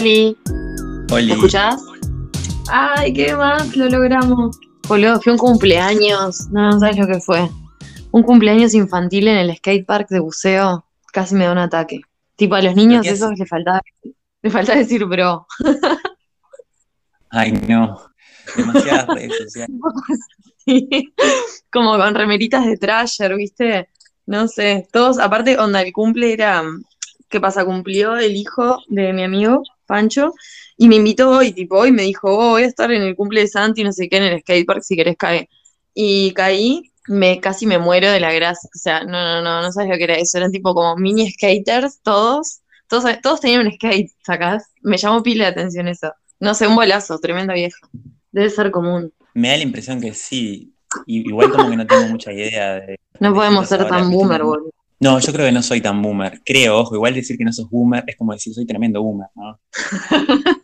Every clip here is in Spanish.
Oli, Oli. ¿me escuchás? Ay, ¿qué más? Lo logramos. Boludo, fue un cumpleaños. No, no sabes lo que fue. Un cumpleaños infantil en el skatepark de buceo. Casi me da un ataque. Tipo, a los niños esos le faltaba, le faltaba decir bro. Ay, no. Demasiadas redes sociales. Como con remeritas de Trasher, ¿viste? No sé, todos, aparte, onda, el cumple era, ¿qué pasa? Cumplió el hijo de mi amigo, Pancho, y me invitó hoy, tipo, hoy me dijo, oh, voy a estar en el cumple de Santi, no sé qué, en el skatepark, si querés caer. Y caí, me, casi me muero de la grasa, o sea, no, no, no, no sabes lo que era eso, eran tipo como mini skaters, todos, todos, todos tenían un skate, ¿sacás? Me llamó pila de atención eso. No sé, un bolazo, tremenda vieja. Debe ser común. Me da la impresión que sí. Y- Igual como que no tengo mucha idea de... No de podemos ser tan boomer, boludo. No, yo creo que no soy tan boomer. Creo, ojo, igual decir que no sos boomer es como decir soy tremendo boomer, ¿no?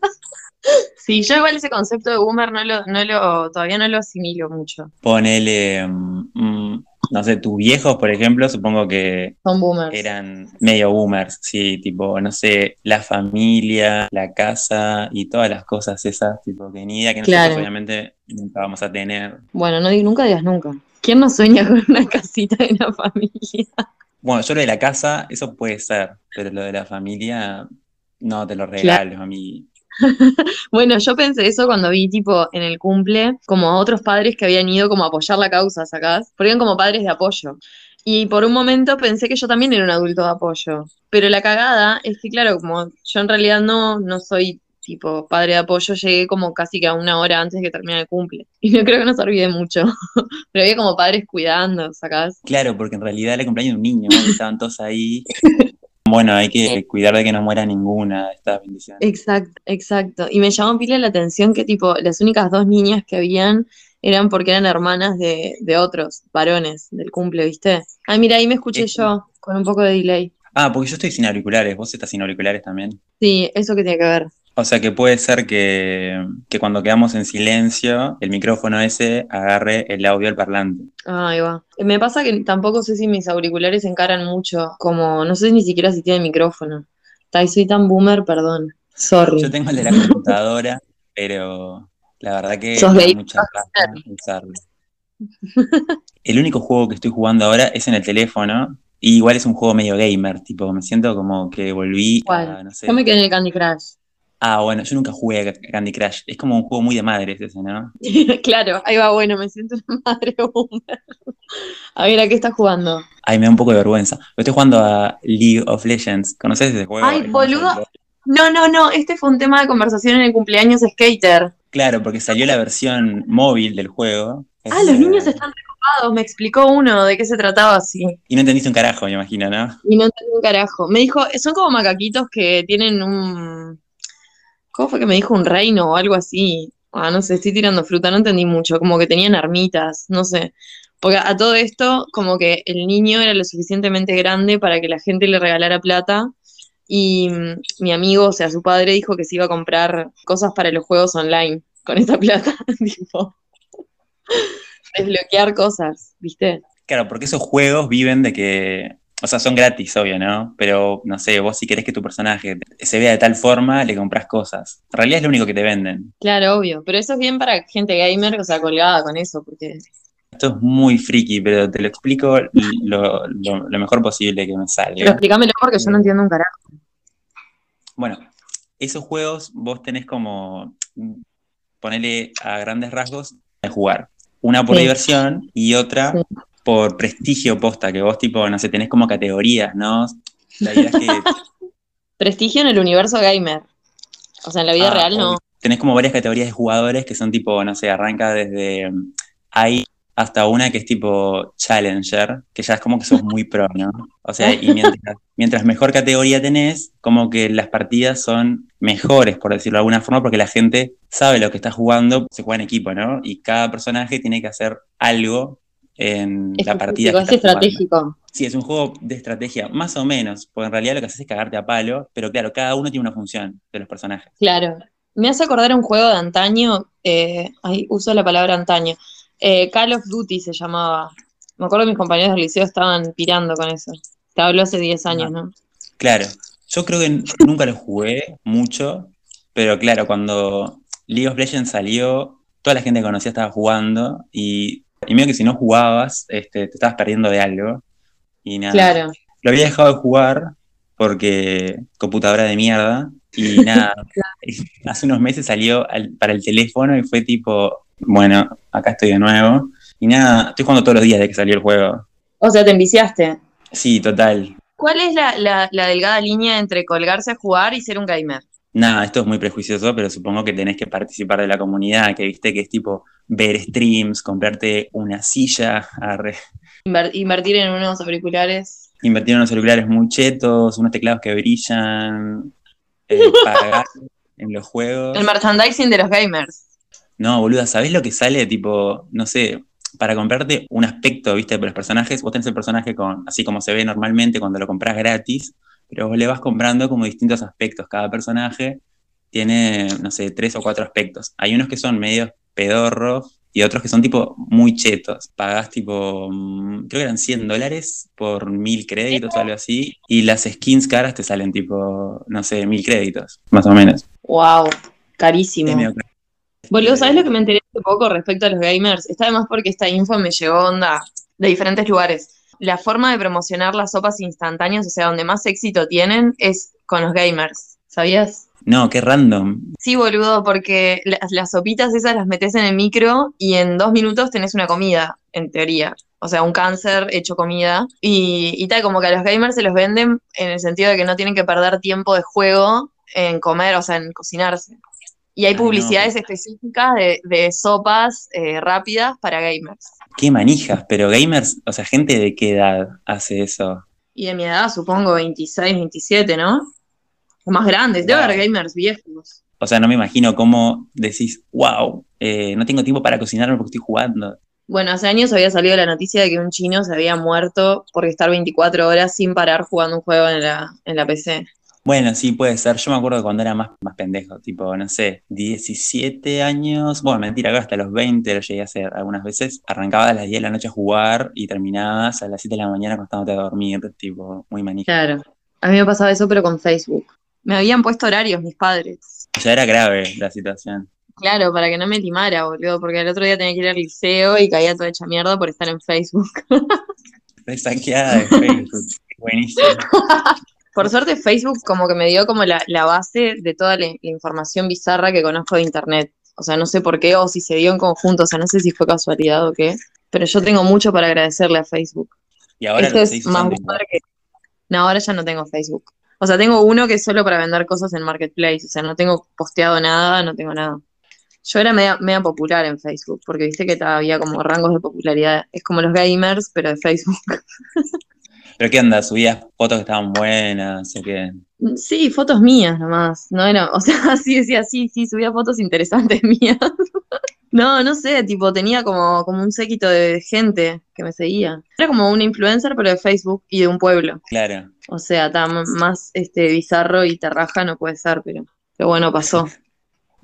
Sí, yo igual ese concepto de boomer no lo, no lo, todavía no lo asimilo mucho. Ponele, mm, mm, no sé, tus viejos, por ejemplo, supongo que Son boomers. eran medio boomers, sí, tipo, no sé, la familia, la casa y todas las cosas esas, tipo, que ni idea que nosotros Claro. obviamente nunca vamos a tener. Bueno, no, di- nunca digas nunca. ¿Quién no sueña con una casita de la familia? Bueno, yo lo de la casa, eso puede ser, pero lo de la familia, no te lo regalo a mí. Bueno, yo pensé eso cuando vi, tipo, en el cumple, como a otros padres que habían ido como a apoyar la causa, ¿sacás? Porque eran como padres de apoyo. Y por un momento pensé que yo también era un adulto de apoyo. Pero la cagada es que, claro, como yo en realidad no, no soy tipo padre de apoyo, llegué como casi que a una hora antes de que termine el cumple. Y no creo que nos olvide mucho. Pero había como padres cuidando, ¿sacás? Claro, porque en realidad era el cumpleaños de un niño, estaban todos ahí. Bueno, hay que cuidar de que no muera ninguna de estas bendiciones. Exacto, exacto. Y me llamó pila la atención que tipo las únicas dos niñas que habían eran porque eran hermanas de, de otros varones del cumple, ¿viste? Ay, mira, ahí me escuché yo con un poco de delay. Ah, porque yo estoy sin auriculares, vos estás sin auriculares también. Sí, eso que tiene que ver. O sea que puede ser que, que cuando quedamos en silencio, el micrófono ese agarre el audio del parlante. Ah, Ahí va. Me pasa que tampoco sé si mis auriculares encaran mucho, como no sé ni siquiera si tienen micrófono. Ay, soy tan boomer, perdón. Sorry. Yo tengo el de la computadora, pero la verdad que Sos gay. mucha usarlo. El único juego que estoy jugando ahora es en el teléfono, y igual es un juego medio gamer, tipo, me siento como que volví a, ¿Cuál? no sé. Yo me quedé en el Candy Crush. Ah, bueno, yo nunca jugué a Candy Crush. Es como un juego muy de madres ese, ¿no? Claro, ahí va, bueno, me siento una madre boomer. A ver, ¿a qué estás jugando? Ay, me da un poco de vergüenza. Estoy jugando a League of Legends. ¿Conoces ese juego? Ay, boludo. No, no, no, este fue un tema de conversación en el cumpleaños Skater. Claro, porque salió la versión móvil del juego. Ah, los niños están preocupados, me explicó uno de qué se trataba así. Y no entendiste un carajo, me imagino, ¿no? Y no entendí un carajo. Me dijo, son como macaquitos que tienen un. ¿Cómo fue que me dijo? Un reino o algo así. Ah, no sé, estoy tirando fruta, no entendí mucho. Como que tenían armitas, no sé. Porque a todo esto, como que el niño era lo suficientemente grande para que la gente le regalara plata. Y mm, mi amigo, o sea, su padre dijo que se iba a comprar cosas para los juegos online con esa plata. tipo, desbloquear cosas, ¿viste? Claro, porque esos juegos viven de que. O sea, son gratis, obvio, ¿no? Pero, no sé, vos si querés que tu personaje se vea de tal forma, le compras cosas. En realidad es lo único que te venden. Claro, obvio. Pero eso es bien para gente gamer, o sea, colgada con eso, porque. Esto es muy friki, pero te lo explico lo, lo- lo mejor posible que me Pero sale. explícamelo porque yo no entiendo un carajo. Bueno, esos juegos vos tenés como, ponerle a grandes rasgos, de jugar. Una por Sí. diversión y otra Sí. Por prestigio posta, que vos tipo, no sé, tenés como categorías, ¿no? La idea es que Prestigio en el universo gamer. O sea, en la vida Ah, real no. tenés como varias categorías de jugadores que son tipo, no sé, arranca desde mm, ahí hasta una que es tipo Challenger, que ya es como que sos muy pro, ¿no? O sea, y mientras, mientras mejor categoría tenés, como que las partidas son mejores, por decirlo de alguna forma, porque la gente sabe lo que está jugando, se juega en equipo, ¿no? Y cada personaje tiene que hacer algo en la partida. Que es jugando. estratégico. Sí, es un juego de estrategia, más o menos, porque en realidad lo que haces es cagarte a palo, pero claro, cada uno tiene una función de los personajes. Claro. Me hace acordar un juego de antaño. Eh, ahí uso la palabra antaño. Eh, Call of Duty se llamaba. Me acuerdo que mis compañeros del liceo estaban pirando con eso. Te hablo hace 10 años, ¿no? Claro, yo creo que nunca lo jugué mucho, Pero claro, cuando League of Legends salió, toda la gente que conocía estaba jugando y, y medio que si no jugabas, este, te estabas perdiendo de algo. Y nada. Claro. Lo había dejado de jugar porque computadora de mierda. Y nada, hace unos meses salió al- para el teléfono y fue tipo, bueno, acá estoy de nuevo. Y nada, estoy jugando todos los días de que salió el juego. O sea, te enviciaste. Sí, total. ¿Cuál es la, la- la delgada línea entre colgarse a jugar y ser un gamer? Nada, esto es muy prejuicioso, pero supongo que tenés que participar de la comunidad, que viste que es tipo ver streams, comprarte una silla, arre, invertir en unos auriculares. invertir en unos celulares muy chetos, unos teclados que brillan, eh, pagar en los juegos. El merchandising de los gamers. No, boluda, ¿sabés lo que sale? Tipo, no sé, para comprarte un aspecto, viste, de los personajes, vos tenés el personaje con, así como se ve normalmente cuando lo compras gratis, pero vos le vas comprando como distintos aspectos. Cada personaje tiene, no sé, tres o cuatro aspectos. Hay unos que son medios pedorros y otros que son tipo muy chetos. Pagás tipo, mm, creo que eran 100 dólares por mil créditos o algo así, y las skins caras te salen tipo, no sé, mil créditos, más o menos. Wow, carísimo. Es medio caro. Boludo, ¿sabes lo que me enteré hace poco respecto a los gamers? Está además porque esta info me llegó onda de diferentes lugares. La forma de promocionar las sopas instantáneas, o sea, donde más éxito tienen, es con los gamers. ¿Sabías? No, qué random. Sí, boludo, porque las, las sopitas esas las metes en el micro y en dos minutos tenés una comida, en teoría. O sea, un cáncer hecho comida. Y, y tal, como que a los gamers se los venden en el sentido de que no tienen que perder tiempo de juego en comer, o sea, en cocinarse. Y hay Ay, no. publicidades específicas de, de sopas eh, rápidas para gamers. Qué manijas, pero gamers, o sea, gente de qué edad hace eso. Y de mi edad, supongo 26, 27, ¿no? O más grandes. Debe Wow. haber gamers viejos. O sea, no me imagino cómo decís, wow, eh, no tengo tiempo para cocinarme porque estoy jugando. Bueno, hace años había salido la noticia de que un chino se había muerto por estar 24 horas sin parar jugando un juego en la, en la PC. Bueno, sí, puede ser. Yo me acuerdo cuando era más, más pendejo, tipo, no sé, 17 años. Bueno, mentira, acá hasta los 20 lo llegué a hacer algunas veces. Arrancaba a las 10 de la noche a jugar y terminabas a las 7 de la mañana acostándote a dormir, tipo, muy manija. Claro. A mí me pasaba eso, pero con Facebook. Me habían puesto horarios mis padres. Ya era grave la situación. Claro, para que no me timara, boludo, porque el otro día tenía que ir al liceo y caía toda hecha mierda por estar en Facebook. Re saqueada de Facebook. Buenísimo. Por suerte Facebook como que me dio como la, la base de toda la, la información bizarra que conozco de internet. O sea, no sé por qué o si se dio en conjunto, o sea, no sé si fue casualidad o qué, pero yo tengo mucho para agradecerle a Facebook. Y ahora Esto es más que... No, ahora ya no tengo Facebook. O sea, tengo uno que es solo para vender cosas en Marketplace, o sea, no tengo posteado nada, no tengo nada. Yo era media, media popular en Facebook, porque viste que había como rangos de popularidad. Es como los gamers, pero de Facebook. ¿Pero qué onda? ¿Subías fotos que estaban buenas o qué? Sí, fotos mías nomás, no era, o sea, sí decía, sí, sí, subía fotos interesantes mías. No, no sé, tipo, tenía como, como un séquito de gente que me seguía. Era como una influencer, pero de Facebook y de un pueblo. Claro. O sea, tan más este bizarro y terraja no puede ser, pero, pero bueno, pasó.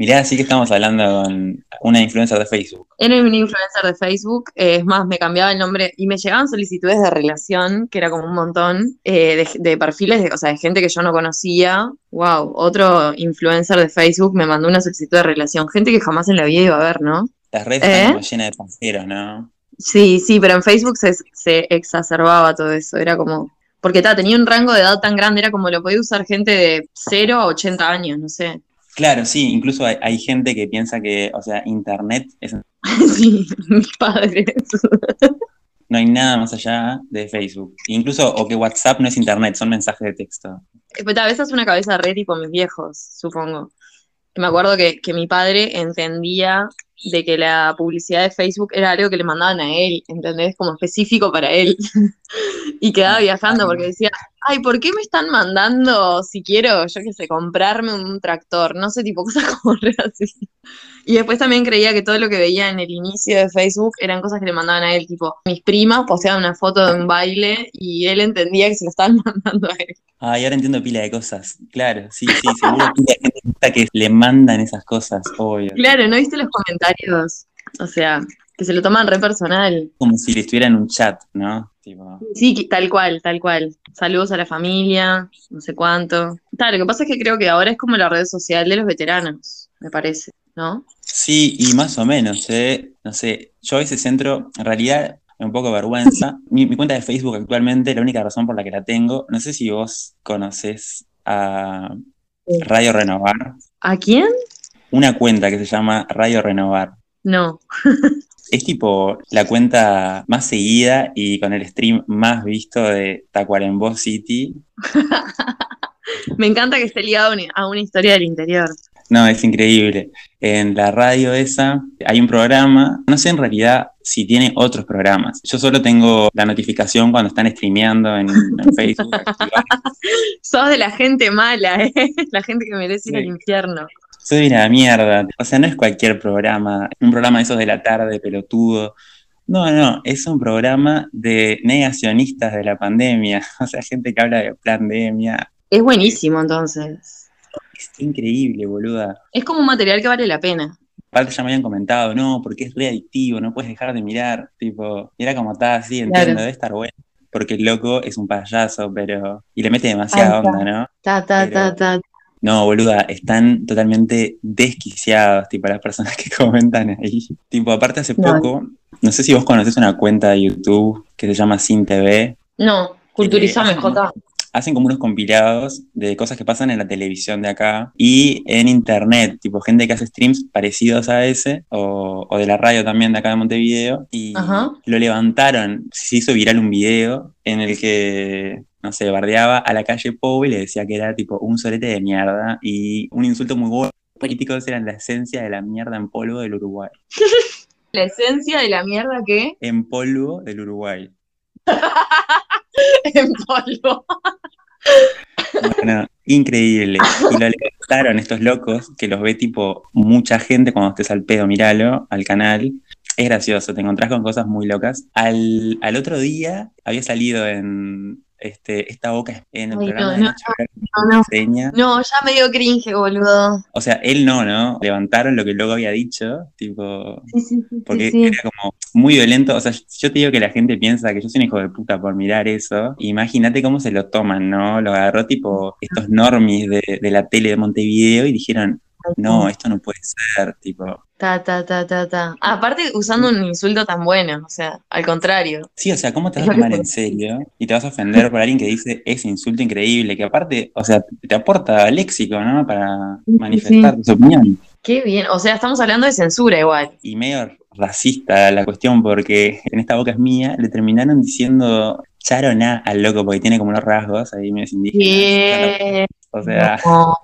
Mirá, así que estamos hablando con una influencer de Facebook. Era un influencer de Facebook, eh, es más, me cambiaba el nombre y me llegaban solicitudes de relación, que era como un montón, eh, de, de perfiles, de, o sea, de gente que yo no conocía. Wow, otro influencer de Facebook me mandó una solicitud de relación, gente que jamás en la vida iba a ver, ¿no? Las redes ¿Eh? están como llenas de panceros, ¿no? Sí, sí, pero en Facebook se, se exacerbaba todo eso, era como... Porque ta, tenía un rango de edad tan grande, era como lo podía usar gente de 0 a 80 años, no sé. Claro, sí, incluso hay, hay gente que piensa que, o sea, Internet es, Sí, mis padres. no hay nada más allá de Facebook. Incluso, o que WhatsApp no es Internet, son mensajes de texto. Eh, Pero a veces es una cabeza re tipo mis viejos, supongo. Me acuerdo que, que mi padre entendía de que la publicidad de Facebook era algo que le mandaban a él, ¿entendés? Como específico para él. y quedaba viajando porque decía, ay, ¿por qué me están mandando si quiero, yo qué sé, comprarme un tractor? No sé, tipo cosas como re así. Y después también creía que todo lo que veía en el inicio de Facebook eran cosas que le mandaban a él, tipo, mis primas posteaban una foto de un baile y él entendía que se lo estaban mandando a él. Ah, y ahora entiendo pila de cosas. Claro, sí, sí, seguro pila de gente que le mandan esas cosas, obvio. Claro, ¿no viste los comentarios? O sea, que se lo toman re personal. Como si le estuviera en un chat, ¿no? Tipo, Sí, tal cual, tal cual. Saludos a la familia, no sé cuánto. Claro, lo que pasa es que creo que ahora es como la red social de los veteranos, me parece, ¿no? Sí, y más o menos, ¿eh? No sé, yo a veces entro, en realidad, un poco vergüenza. Mi, mi cuenta de Facebook actualmente, la única razón por la que la tengo, no sé si vos conoces a Radio Renovar, ¿A quién? una cuenta que se llama Radio Renovar. No. Es tipo la cuenta más seguida y con el stream más visto de Tacuarembó City. Me encanta que esté ligado a una- historia del interior. No, es increíble. En la radio esa hay un programa, no sé en realidad si tiene otros programas. Yo solo tengo la notificación cuando están streameando en, en Facebook. Sos de la gente mala, ¿eh? La gente que merece ir Sí. al infierno. Soy una mierda. O sea, no es cualquier programa, un programa de esos de la tarde, pelotudo. No, no, es un programa de negacionistas de la pandemia. O sea, gente que habla de pandemia. Es buenísimo, entonces. Es increíble, boluda. Es como un material que vale la pena. Aparte ya me habían comentado, no, porque es readictivo, no puedes dejar de mirar. Tipo, y era como está así, entiendo, Claro. debe estar bueno. Porque el loco es un payaso, pero. Y le mete demasiada onda, ¿no? Ta, ta, Pero- ta, ta. No, boluda, están totalmente desquiciados, tipo, las personas que comentan ahí. Tipo, aparte hace No. poco, no sé si vos conocés una cuenta de YouTube que se llama Sin TV. No, culturizame, Eh, Jota. Hacen como unos compilados de cosas que pasan en la televisión de acá y en internet, tipo gente que hace streams parecidos a ese, o, o de la radio también de acá de Montevideo, y Ajá. lo levantaron, se hizo viral un video en el que, no sé, bardeaba a la calle Pou y le decía que era tipo un solete de mierda y un insulto muy bueno. Los políticos eran la esencia de la mierda en polvo del Uruguay. La esencia de la mierda que En polvo del Uruguay. en polvo. Bueno, increíble. Y lo levantaron estos locos, que los ve tipo mucha gente cuando estés al pedo, míralo, al canal. Es gracioso, te encontrás con cosas muy locas. Al, al otro día había salido en este, esta boca en el Ay, programa no, de no, Nacho no, ya me dio cringe, boludo. O sea, él no, ¿no? Levantaron lo que luego había dicho, tipo, Sí, sí, sí, porque era como muy violento. O sea, yo te digo que la gente piensa que yo soy un hijo de puta por mirar eso. Imagínate cómo se lo toman, ¿no? Lo agarró tipo estos normis de, de la tele de Montevideo y dijeron, no, esto no puede ser, tipo. Ta, ta, ta, ta, ta. Aparte, usando un insulto tan bueno, o sea, al contrario. Sí, o sea, ¿cómo te vas a tomar en serio y te vas a ofender por alguien que dice ese insulto increíble, que aparte, o sea, te aporta léxico, ¿no? Para Sí, sí, manifestar tu opinión. Qué bien. O sea, estamos hablando de censura igual. y medio racista la cuestión porque en esta boca es mía le terminaron diciendo charona al loco porque tiene como unos rasgos ahí medio indígenas. O sea, No,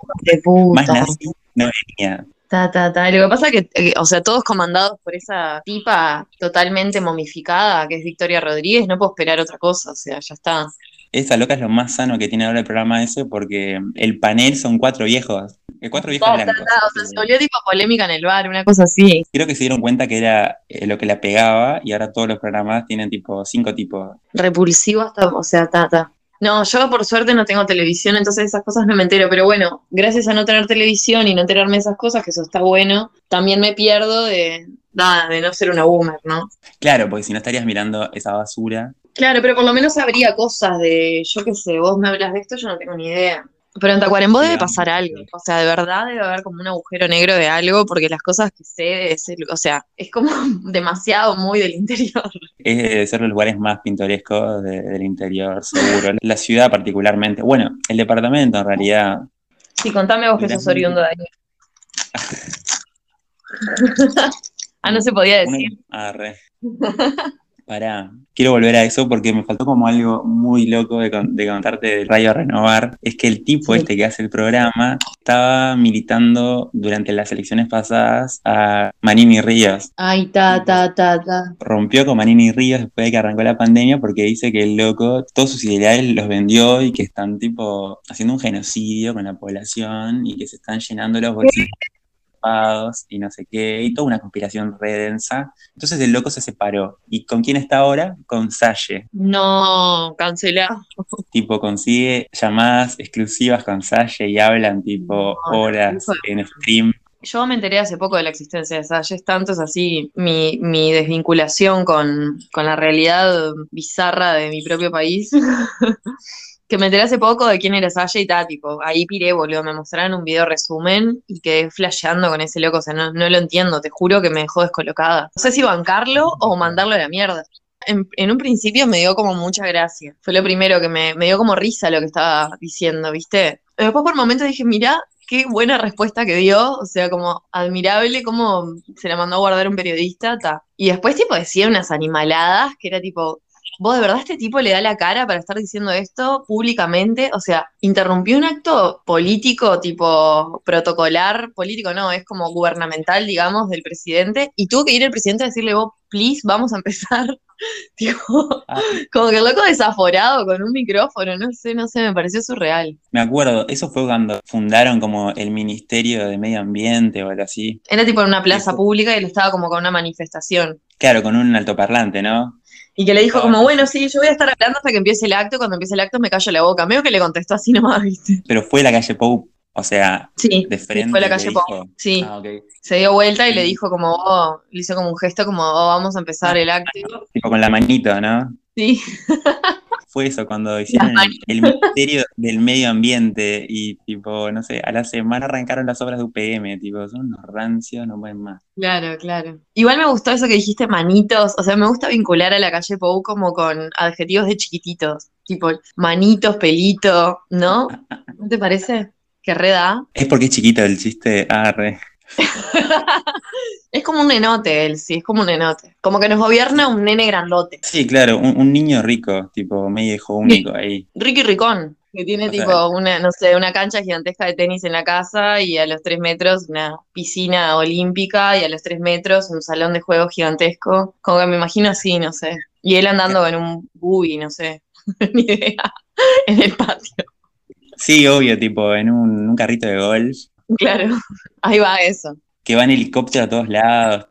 más nazi no venía. Ta, ta, ta. Lo que pasa es que, eh, o sea, todos comandados por esa tipa totalmente momificada, que es Victoria Rodríguez, no puedo esperar otra cosa, o sea, ya está. Esa loca es lo más sano que tiene ahora el programa ese porque el panel son cuatro viejos. eh, Cuatro viejos Ta, blancos. ta. O sea, se volvió tipo polémica en el bar, una cosa así. Creo que se dieron cuenta que era eh, lo que la pegaba y ahora todos los programas tienen tipo cinco tipos. Repulsivo hasta, o sea, ta, ta. No, yo por suerte no tengo televisión, entonces esas cosas no me entero, pero bueno, gracias a no tener televisión y no enterarme de esas cosas, que eso está bueno, también me pierdo de, nada, de no ser una boomer, ¿no? Claro, porque si no estarías mirando esa basura. Claro, pero por lo menos habría cosas de, yo qué sé, vos me hablas de esto, yo no tengo ni idea. Pero en Tacuarembó debe pasar algo, o sea, de verdad debe haber como un agujero negro de algo, porque las cosas que sé, es el- o sea, es como demasiado muy del interior. Es de ser los lugares más pintorescos de- del interior, seguro. La ciudad particularmente. Bueno, el departamento en realidad. Sí, contame vos que sos oriundo de ahí. ah, no se podía una- decir. ah, re. Pará, quiero volver a eso porque me faltó como algo muy loco de, con- de contarte de Radio Renovar. Es que el tipo Sí. este que hace el programa estaba militando durante las elecciones pasadas a Manini Ríos. Ay, ta, ta, ta, ta. rompió con Manini Ríos después de que arrancó la pandemia porque dice que el loco todos sus ideales los vendió y que están tipo haciendo un genocidio con la población y que se están llenando los bolsillos y no sé qué, y toda una conspiración re densa. Entonces el loco se separó. ¿Y con quién está ahora? Con Salle. No, cancelado. Tipo, consigue llamadas exclusivas con Salle y hablan tipo No, horas en stream Yo me enteré hace poco de la existencia de Salles, tanto es así mi, mi desvinculación con, con la realidad bizarra de mi propio país. que me enteré hace poco de quién era Sasha y tal, tipo, ahí piré, boludo, me mostraron un video resumen y quedé flasheando con ese loco, o sea, no, no lo entiendo, te juro que me dejó descolocada. No sé si bancarlo o mandarlo a la mierda. En, un principio me dio como mucha gracia, fue lo primero que me, me dio como risa lo que estaba diciendo, ¿viste? Después por momentos dije, mira, qué buena respuesta que dio, o sea, como admirable cómo se la mandó a guardar un periodista, ta. Y después tipo decía unas animaladas que era tipo, vos de verdad este tipo le da la cara para estar diciendo esto públicamente, o sea, interrumpió un acto político tipo protocolar, político no, es como gubernamental, digamos, del presidente, y tuvo que ir el presidente a decirle, vos, please, vamos a empezar. tipo, Ah, como que el loco desaforado con un micrófono, no sé, no sé, me pareció surreal. me acuerdo, eso fue cuando fundaron como el Ministerio de Medio Ambiente o algo así. Era tipo en una plaza Eso. pública y él estaba como con una manifestación. Claro, con un altoparlante, ¿no? Y que le dijo Ah, como, bueno, sí, yo voy a estar hablando hasta que empiece el acto, cuando empiece el acto me callo la boca. Medio que le contestó así nomás, ¿viste? Pero fue la calle Pou, o sea, Sí, de frente. fue la le calle Pou, sí. Ah. Se dio vuelta y le dijo como, oh, le hizo como un gesto como, oh, vamos a empezar el acto. Tipo con la manito, ¿no? Sí, Fue eso, cuando hicieron el, el Ministerio del Medio Ambiente y tipo, no sé, a la semana arrancaron las obras de UPM, tipo, son unos rancios, no pueden más. claro, claro. Igual me gustó eso que dijiste manitos, o sea, me gusta vincular a la calle Pou como con adjetivos de chiquititos, tipo manitos, pelito, ¿no? ¿No te parece? Que reda. Es porque es chiquito el chiste, ah, re. Es como un nenote él, sí, es como un nenote. Como que nos gobierna un nene grandote. Sí, claro, un, un niño rico, tipo, medio hijo único ahí. Ricky Ricón, que tiene O sea- tipo una, no sé, una cancha gigantesca de tenis en la casa y a los tres metros una piscina olímpica y a los tres metros un salón de juegos gigantesco. Como que me imagino así, no sé. Y él andando en un buggy, no sé, ni idea, en el patio. Sí, obvio, tipo, en un, un carrito de golf, Claro, ahí va eso. que va en helicóptero a todos lados,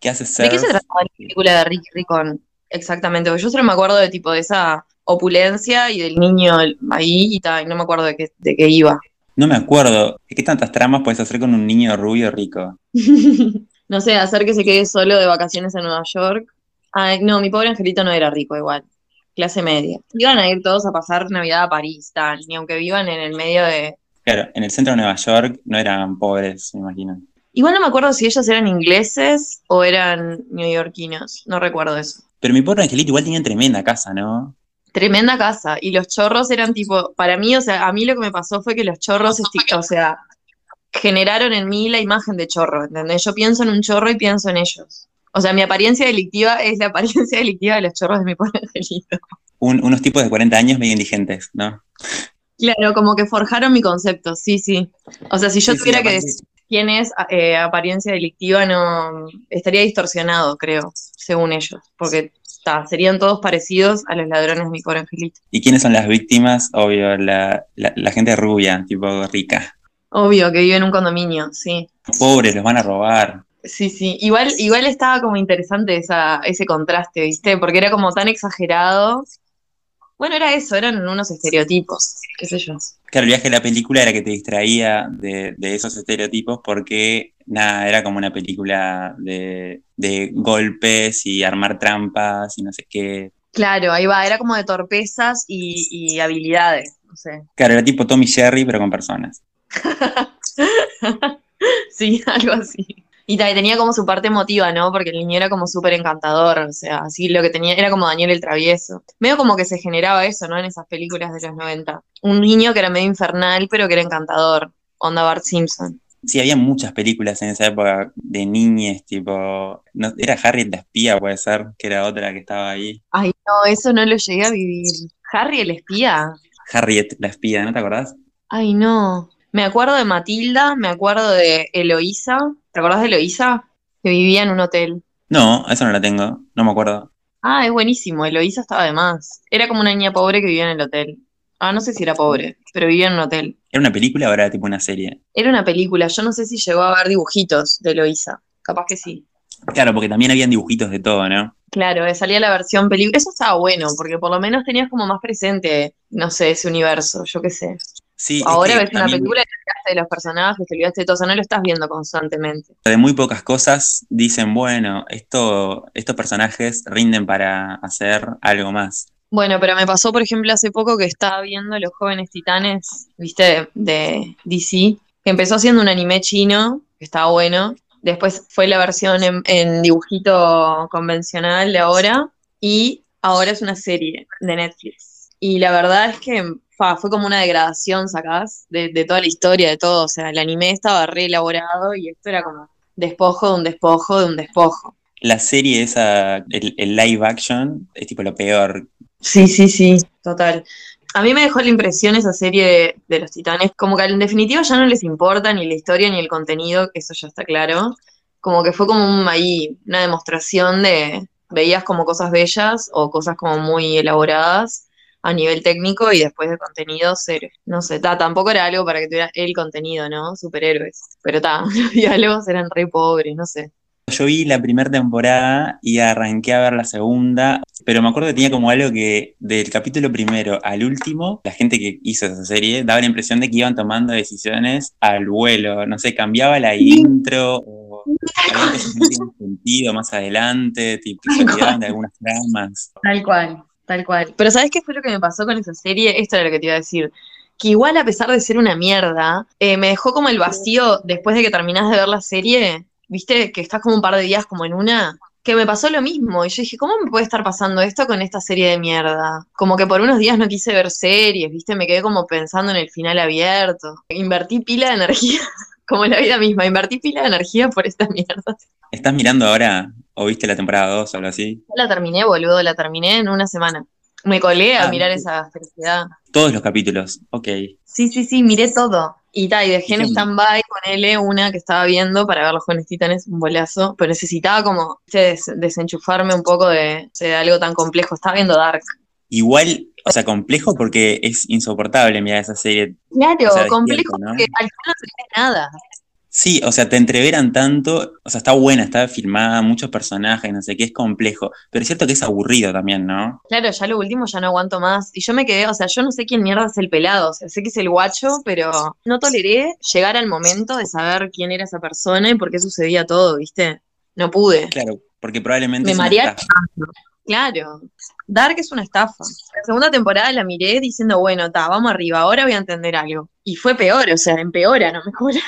que hace ¿De qué se surf. trataba la película de Ricky Ricón? Exactamente, porque yo solo me acuerdo de tipo de esa opulencia y del niño ahí y tal, y no me acuerdo de qué, de qué iba. No me acuerdo, ¿qué tantas tramas puedes hacer con un niño rubio rico? No sé, hacer que se quede solo de vacaciones en Nueva York. Ay, no, mi pobre angelito no era rico igual. Clase media. Iban a ir todos a pasar Navidad a París, tal, ni aunque vivan en el medio de. Claro, en el centro de Nueva York no eran pobres, me imagino. Igual no me acuerdo si ellos eran ingleses o eran neoyorquinos. No recuerdo eso. Pero mi pobre angelito igual tenía tremenda casa, ¿no? Tremenda casa. Y los chorros eran tipo. Para mí, o sea, a mí lo que me pasó fue que los chorros, o sea, generaron en mí la imagen de chorro. ¿Entendés? Yo pienso en un chorro y pienso en ellos. O sea, mi apariencia delictiva es la apariencia delictiva de los chorros de mi pobre angelito. Un- unos tipos de 40 años medio indigentes, ¿no? Claro, como que forjaron mi concepto, sí, sí. O sea, si yo Sí, sí, tuviera que decir quién es eh, apariencia delictiva, no estaría distorsionado, creo, según ellos, porque ta, serían todos parecidos a los ladrones de mi pobre angelito. ¿Y quiénes son las víctimas? Obvio, la, la- la gente rubia, tipo rica. Obvio, que vive en un condominio, sí. Pobres, los van a robar. Sí, sí. Igual, igual estaba como interesante esa, ese contraste, ¿viste? Porque era como tan exagerado. Bueno, era eso, eran unos estereotipos, qué sé yo. Claro, el viaje de la película era que te distraía de, de esos estereotipos porque, nada, era como una película de, de golpes y armar trampas y no sé qué. Claro, ahí va, era como de torpezas y, y habilidades, no sé. Claro, era tipo Tommy Jerry, pero con personas. Sí, algo así. Y tenía como su parte emotiva, ¿no? Porque el niño era como súper encantador, o sea, así lo que tenía, era como Daniel el Travieso. Medio como que se generaba eso, ¿no? En esas películas de los 90. Un niño que era medio infernal, pero que era encantador. Onda Bart Simpson. Sí, había muchas películas en esa época de niñes, tipo. no- era Harriet la espía, puede ser, que era otra que estaba ahí. Ay, no, eso no lo llegué a vivir. Harry el espía. Harriet la espía, ¿no te acordás? Ay, no. Me acuerdo de Matilda, me acuerdo de Eloísa. ¿Te acordás de Eloísa? Que vivía en un hotel. No, esa no la tengo, no me acuerdo. Ah, es buenísimo. Eloísa estaba de más. Era como una niña pobre que vivía en el hotel. Ah, no sé si era pobre, pero vivía en un hotel. ¿Era una película o era tipo una serie? Era una película. Yo no sé si llegó a ver dibujitos de Eloísa. Capaz que sí. Claro, porque también habían dibujitos de todo, ¿no? Claro, eh, salía la versión película. Eso estaba bueno, porque por lo menos tenías como más presente, no sé, ese universo, yo qué sé. Sí, Ahora ves una película y te olvidaste de los personajes, te olvidaste de todo, o sea, no lo estás viendo constantemente. de muy pocas cosas dicen, bueno, esto, estos personajes rinden para hacer algo más. Bueno, pero me pasó, por ejemplo, hace poco que estaba viendo Los Jóvenes Titanes, viste, de DC, que empezó siendo un anime chino, que estaba bueno. Después fue la versión en, en dibujito convencional de ahora. Y ahora es una serie de Netflix. Y la verdad es que fa, fue como una degradación, sacás, de, de toda la historia, de todo. O sea, el anime estaba re elaborado y esto era como despojo de un despojo de un despojo. La serie esa, el, el live action, es tipo lo peor. Sí, sí, sí, total. A mí me dejó la impresión esa serie de, de los titanes, como que en definitiva ya no les importa ni la historia ni el contenido, eso ya está claro. Como que fue como un, ahí una demostración de, veías como cosas bellas o cosas como muy elaboradas a nivel técnico y después de contenido cero. No sé, ta, tampoco era algo para que tuviera el contenido, ¿no? Superhéroes. Pero ta, los diálogos eran re pobres, no sé. Yo vi la primera temporada y arranqué a ver la segunda, pero me acuerdo que tenía como algo que del capítulo primero al último, la gente que hizo esa serie daba la impresión de que iban tomando decisiones al vuelo, no sé, cambiaba la intro o que no sentido más adelante, tipo, se olvidaban de algunas tramas. Tal cual, tal cual. Pero ¿sabes qué fue lo que me pasó con esa serie? Esto era lo que te iba a decir. Que igual a pesar de ser una mierda, eh, me dejó como el vacío después de que terminás de ver la serie, viste, que estás como un par de días como en una, que me pasó lo mismo. Y yo dije, ¿cómo me puede estar pasando esto con esta serie de mierda? Como que por unos días no quise ver series, viste, me quedé como pensando en el final abierto. Invertí pila de energía, como la vida misma, invertí pila de energía por esta mierda. ¿Estás mirando ahora o viste la temporada 2 o algo así? La terminé, boludo, la terminé en una semana. Me colé a Ah, mirar esa felicidad. Todos los capítulos, ok. Sí, sí, sí, miré todo. Y ta, y dejé en ¿Y qué- stand-by con L una que estaba viendo para ver los jóvenes titanes, un bolazo, pero necesitaba como des- desenchufarme un poco de, de algo tan complejo. Estaba viendo Dark. Igual, o sea, complejo porque es insoportable mirar esa serie. Claro, O sea, complejo porque al final no se ve nada. Sí, o sea, te entreveran tanto, o sea, está buena, está filmada, muchos personajes, no sé qué, es complejo, pero es cierto que es aburrido también, ¿no? Claro, ya lo último ya no aguanto más. Y yo me quedé, o sea, yo no sé quién mierda es el pelado, o sea, sé que es el guacho, pero no toleré llegar al momento de saber quién era esa persona y por qué sucedía todo, ¿viste? No pude. Claro, porque probablemente Me mareé. Claro, Dark es una estafa. La segunda temporada la miré diciendo, bueno, ta, vamos arriba, ahora voy a entender algo. Y fue peor, o sea, empeora, no mejora.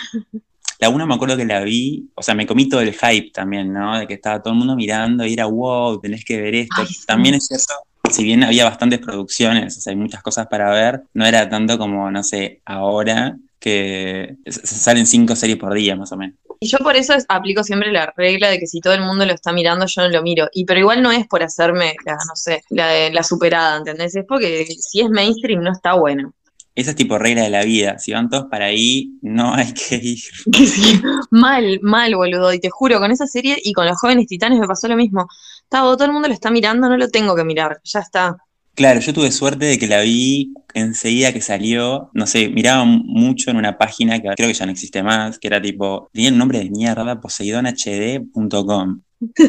La una me acuerdo que la vi, o sea, me comí todo el hype también, ¿no? De que estaba todo el mundo mirando y era, wow, tenés que ver esto. Ay, sí. También es cierto, si bien había bastantes producciones, o sea, hay muchas cosas para ver, no era tanto como, no sé, ahora que salen cinco series por día, más o menos. Y yo por eso es- aplico siempre la regla de que si todo el mundo lo está mirando, yo no lo miro. Y pero igual no es por hacerme la, no sé, la, de- la superada, ¿entendés? Es porque si es mainstream no está bueno. Esa es tipo regla de la vida. Si van todos para ahí, no hay que ir. Sí, mal, mal, boludo. Y te juro, con esa serie y con los jóvenes titanes me pasó lo mismo. Tavo, todo el mundo lo está mirando, no lo tengo que mirar, ya está. Claro, yo tuve suerte de que la vi enseguida que salió. No sé, miraba mucho en una página que creo que ya no existe más, que era tipo, tenía el nombre de mierda, poseidonhd.com.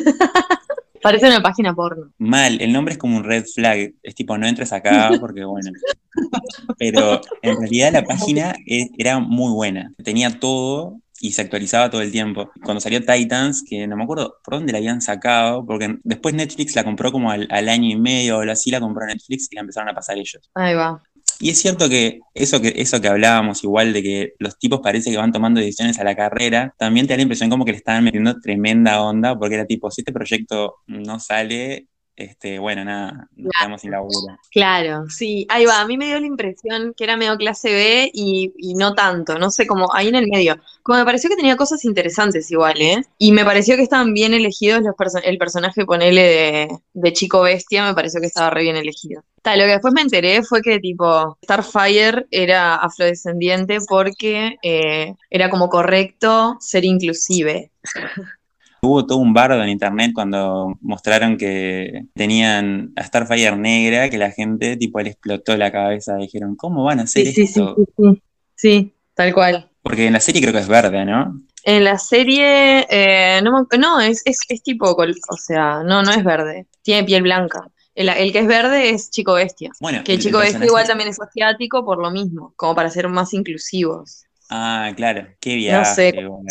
Parece una página porno. Mal, el nombre es como un red flag. Es tipo, no entres acá porque bueno. Pero en realidad la página e- era muy buena. Tenía todo y se actualizaba todo el tiempo. Cuando salió Titans, que no me acuerdo por dónde la habían sacado, porque después Netflix la compró como al, al año y medio o algo así, la compró Netflix y la empezaron a pasar ellos. Ahí va. Y es cierto que eso que, eso que hablábamos igual de que los tipos parece que van tomando decisiones a la carrera, también te da la impresión como que le estaban metiendo tremenda onda, porque era tipo, si este proyecto no sale, este, bueno, nada, nos quedamos sin laburo. Claro, sí, ahí va. A mí me dio la impresión que era medio clase B y, y no tanto, no sé, como ahí en el medio. Como me pareció que tenía cosas interesantes igual, ¿eh? Y me pareció que estaban bien elegidos los perso- el personaje, ponele, de, de Chico Bestia, me pareció que estaba re bien elegido. Ta, lo que después me enteré fue que, tipo, Starfire era afrodescendiente porque eh, era como correcto ser inclusive. Hubo todo un bardo en internet cuando mostraron que tenían a Starfire negra, que la gente tipo le explotó la cabeza, dijeron, ¿cómo van a hacer Sí, esto? sí, sí. Sí, tal cual. Porque en la serie creo que es verde, ¿no? En la serie, eh, no, no es, es, es tipo, o sea, no, no es verde, tiene piel blanca. El, el que es verde es Chico Bestia. Bueno, Que el Chico Bestia igual también es asiático por lo mismo, como para ser más inclusivos. Ah, claro, qué viaje. sé. igual.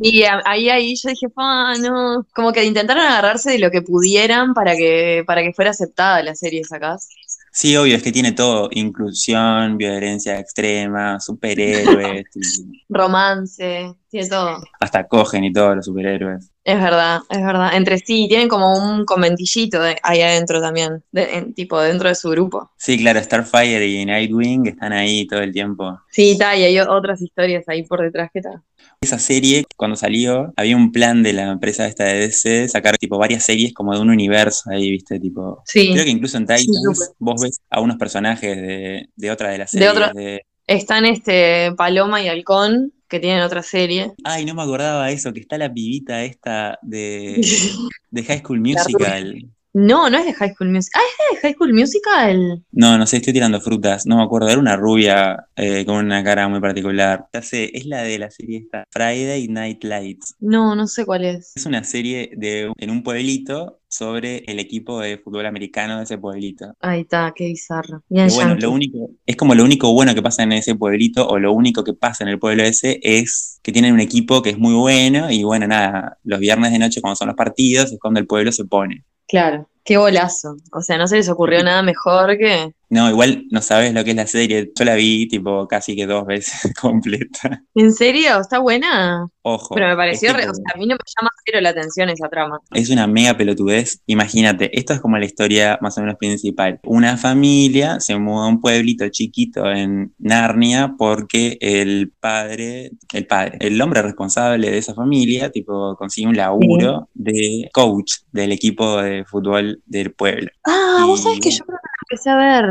Y ahí, ahí yo dije, ah, no, como que intentaron agarrarse de lo que pudieran para que, para que fuera aceptada la serie, ¿sacás? Sí, obvio, es que tiene todo, inclusión, violencia extrema, superhéroes, y Romance, tiene todo. hasta cogen y todos los superhéroes. Es verdad, es verdad. Entre sí, tienen como un conventillito de- ahí adentro también, de- en- tipo dentro de su grupo. Sí, claro, Starfire y Nightwing están ahí todo el tiempo. Sí, está, y hay otras historias ahí por detrás que tal. Esa serie, cuando salió, había un plan de la empresa esta de DC sacar tipo varias series como de un universo ahí, viste, tipo. Sí, Creo que incluso en Titans vos ves a unos personajes de, de otra de las De series. de- están este Paloma y Halcón, que tienen otra serie. Ay, no me acordaba eso, que está la pibita esta de, de High School Musical. No, no es de High School Musical. Ah, es de High School Musical. No, no sé, estoy tirando frutas, no me acuerdo, era una rubia eh, con una cara muy particular. Sé, es la de la serie esta, Friday Night Lights. No, no sé cuál es. Es una serie de, en un pueblito sobre el equipo de fútbol americano de ese pueblito. Ahí está, qué bizarro. Y bueno, lo único, es como lo único bueno que pasa en ese pueblito, o lo único que pasa en el pueblo ese, es que tienen un equipo que es muy bueno, y bueno, nada, los viernes de noche, cuando son los partidos, es cuando el pueblo se pone. Claro, qué golazo. O sea, no se les ocurrió nada mejor que. No, igual no sabes lo que es la serie, yo la vi tipo casi que dos veces completa. ¿En serio? ¿Está buena? Ojo. Pero me pareció, re- o sea, a mí no me llama cero la atención esa trama. es una mega pelotudez. Imagínate, esto es como la historia más o menos principal. Una familia se muda a un pueblito chiquito en Narnia porque el padre, el padre, el hombre responsable de esa familia, tipo, consigue un laburo de coach del equipo de fútbol del pueblo. Ah, vos sabés que yo creo que empecé a ver.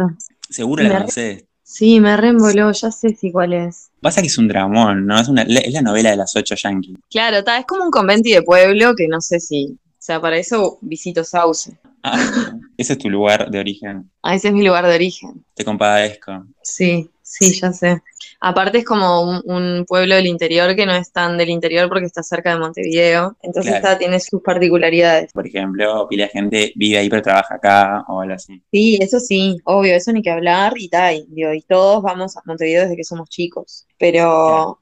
Seguro la re- conocés. Sí, me reemboló, ya sé si cuál es. Pasa que es un dramón, ¿no? Es, una, es la novela de las ocho yankees. Claro, está, es como un conventi de pueblo que no sé si. O sea, para eso visito Sauce. Ah, ese es tu lugar de origen. Ah, ese es mi lugar de origen. Te compadezco. Sí, sí, ya sé. Aparte es como un, un pueblo del interior que no es tan del interior porque está cerca de Montevideo. Entonces Claro. está, tiene sus particularidades. Por ejemplo, pila de gente vive ahí pero trabaja acá o algo así. Sí, eso sí, obvio, eso ni que hablar y tal. Digo, y todos vamos a Montevideo desde que somos chicos. Pero,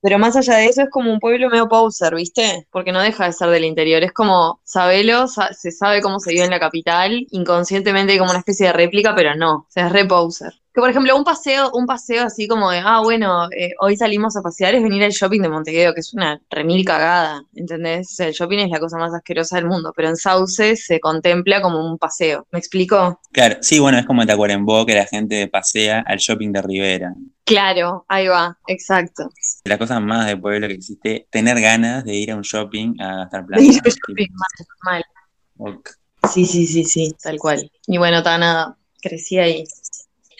pero más allá de eso es como un pueblo medio poser, ¿viste? Porque no deja de ser del interior. Es como, sabelo, sa- se sabe cómo se vive en la capital, inconscientemente como una especie de réplica, pero no, o sea, es re poser. Que por ejemplo, un paseo, un paseo así como de, ah, bueno, eh, hoy salimos a pasear, es venir al shopping de Montevideo, que es una remil cagada, ¿entendés? O sea, el shopping es la cosa más asquerosa del mundo, pero en Sauce se contempla como un paseo. ¿Me explico? Claro, sí, bueno, es como Tacuarembó que la gente pasea al shopping de Rivera. Claro, ahí va, exacto. La cosa más de pueblo que existe, tener ganas de ir a un shopping a gastar plata. Ir al Tipo, shopping, mal, mal. ok. Sí, sí, sí, sí, tal cual. Y bueno, nada, crecí ahí.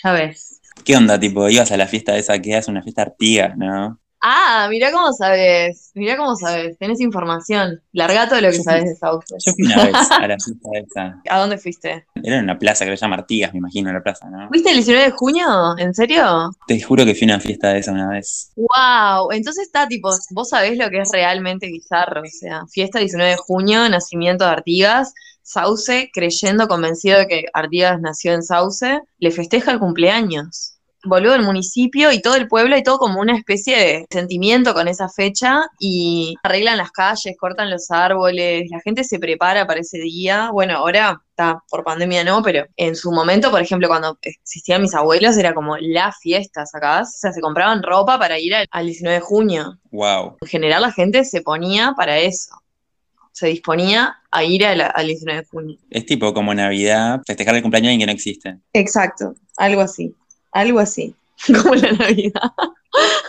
Ya ves. ¿Qué onda? Tipo, ibas a la fiesta esa que es una fiesta artiga, ¿no? Ah, mirá cómo sabes, mirá cómo sabes, tenés información. Larga todo lo que sabes de Sauce. Yo fui una vez a la fiesta esa. ¿A dónde fuiste? Era en una plaza que se llama Artigas, me imagino, la plaza, ¿no? ¿Fuiste el 19 de junio? ¿En serio? Te juro que fui a una fiesta de esa una vez. Wow, entonces está tipo, vos sabés lo que es realmente bizarro, o sea, fiesta 19 de junio, nacimiento de Artigas, Sauce, creyendo, convencido de que Artigas nació en Sauce, le festeja el cumpleaños. Boludo, el municipio y todo el pueblo y todo como una especie de sentimiento con esa fecha y arreglan las calles, cortan los árboles, la gente se prepara para ese día. Bueno, ahora está por pandemia no, pero en su momento, por ejemplo, cuando existían mis abuelos, era como la fiesta, ¿sacás? O sea, se compraban ropa para ir al, al 19 de junio. Wow. En general la gente se ponía para eso. Se disponía a ir a la- al 19 de junio. Es tipo como Navidad, festejar el cumpleaños de alguien que no existe. Exacto, algo así, algo así, como la Navidad.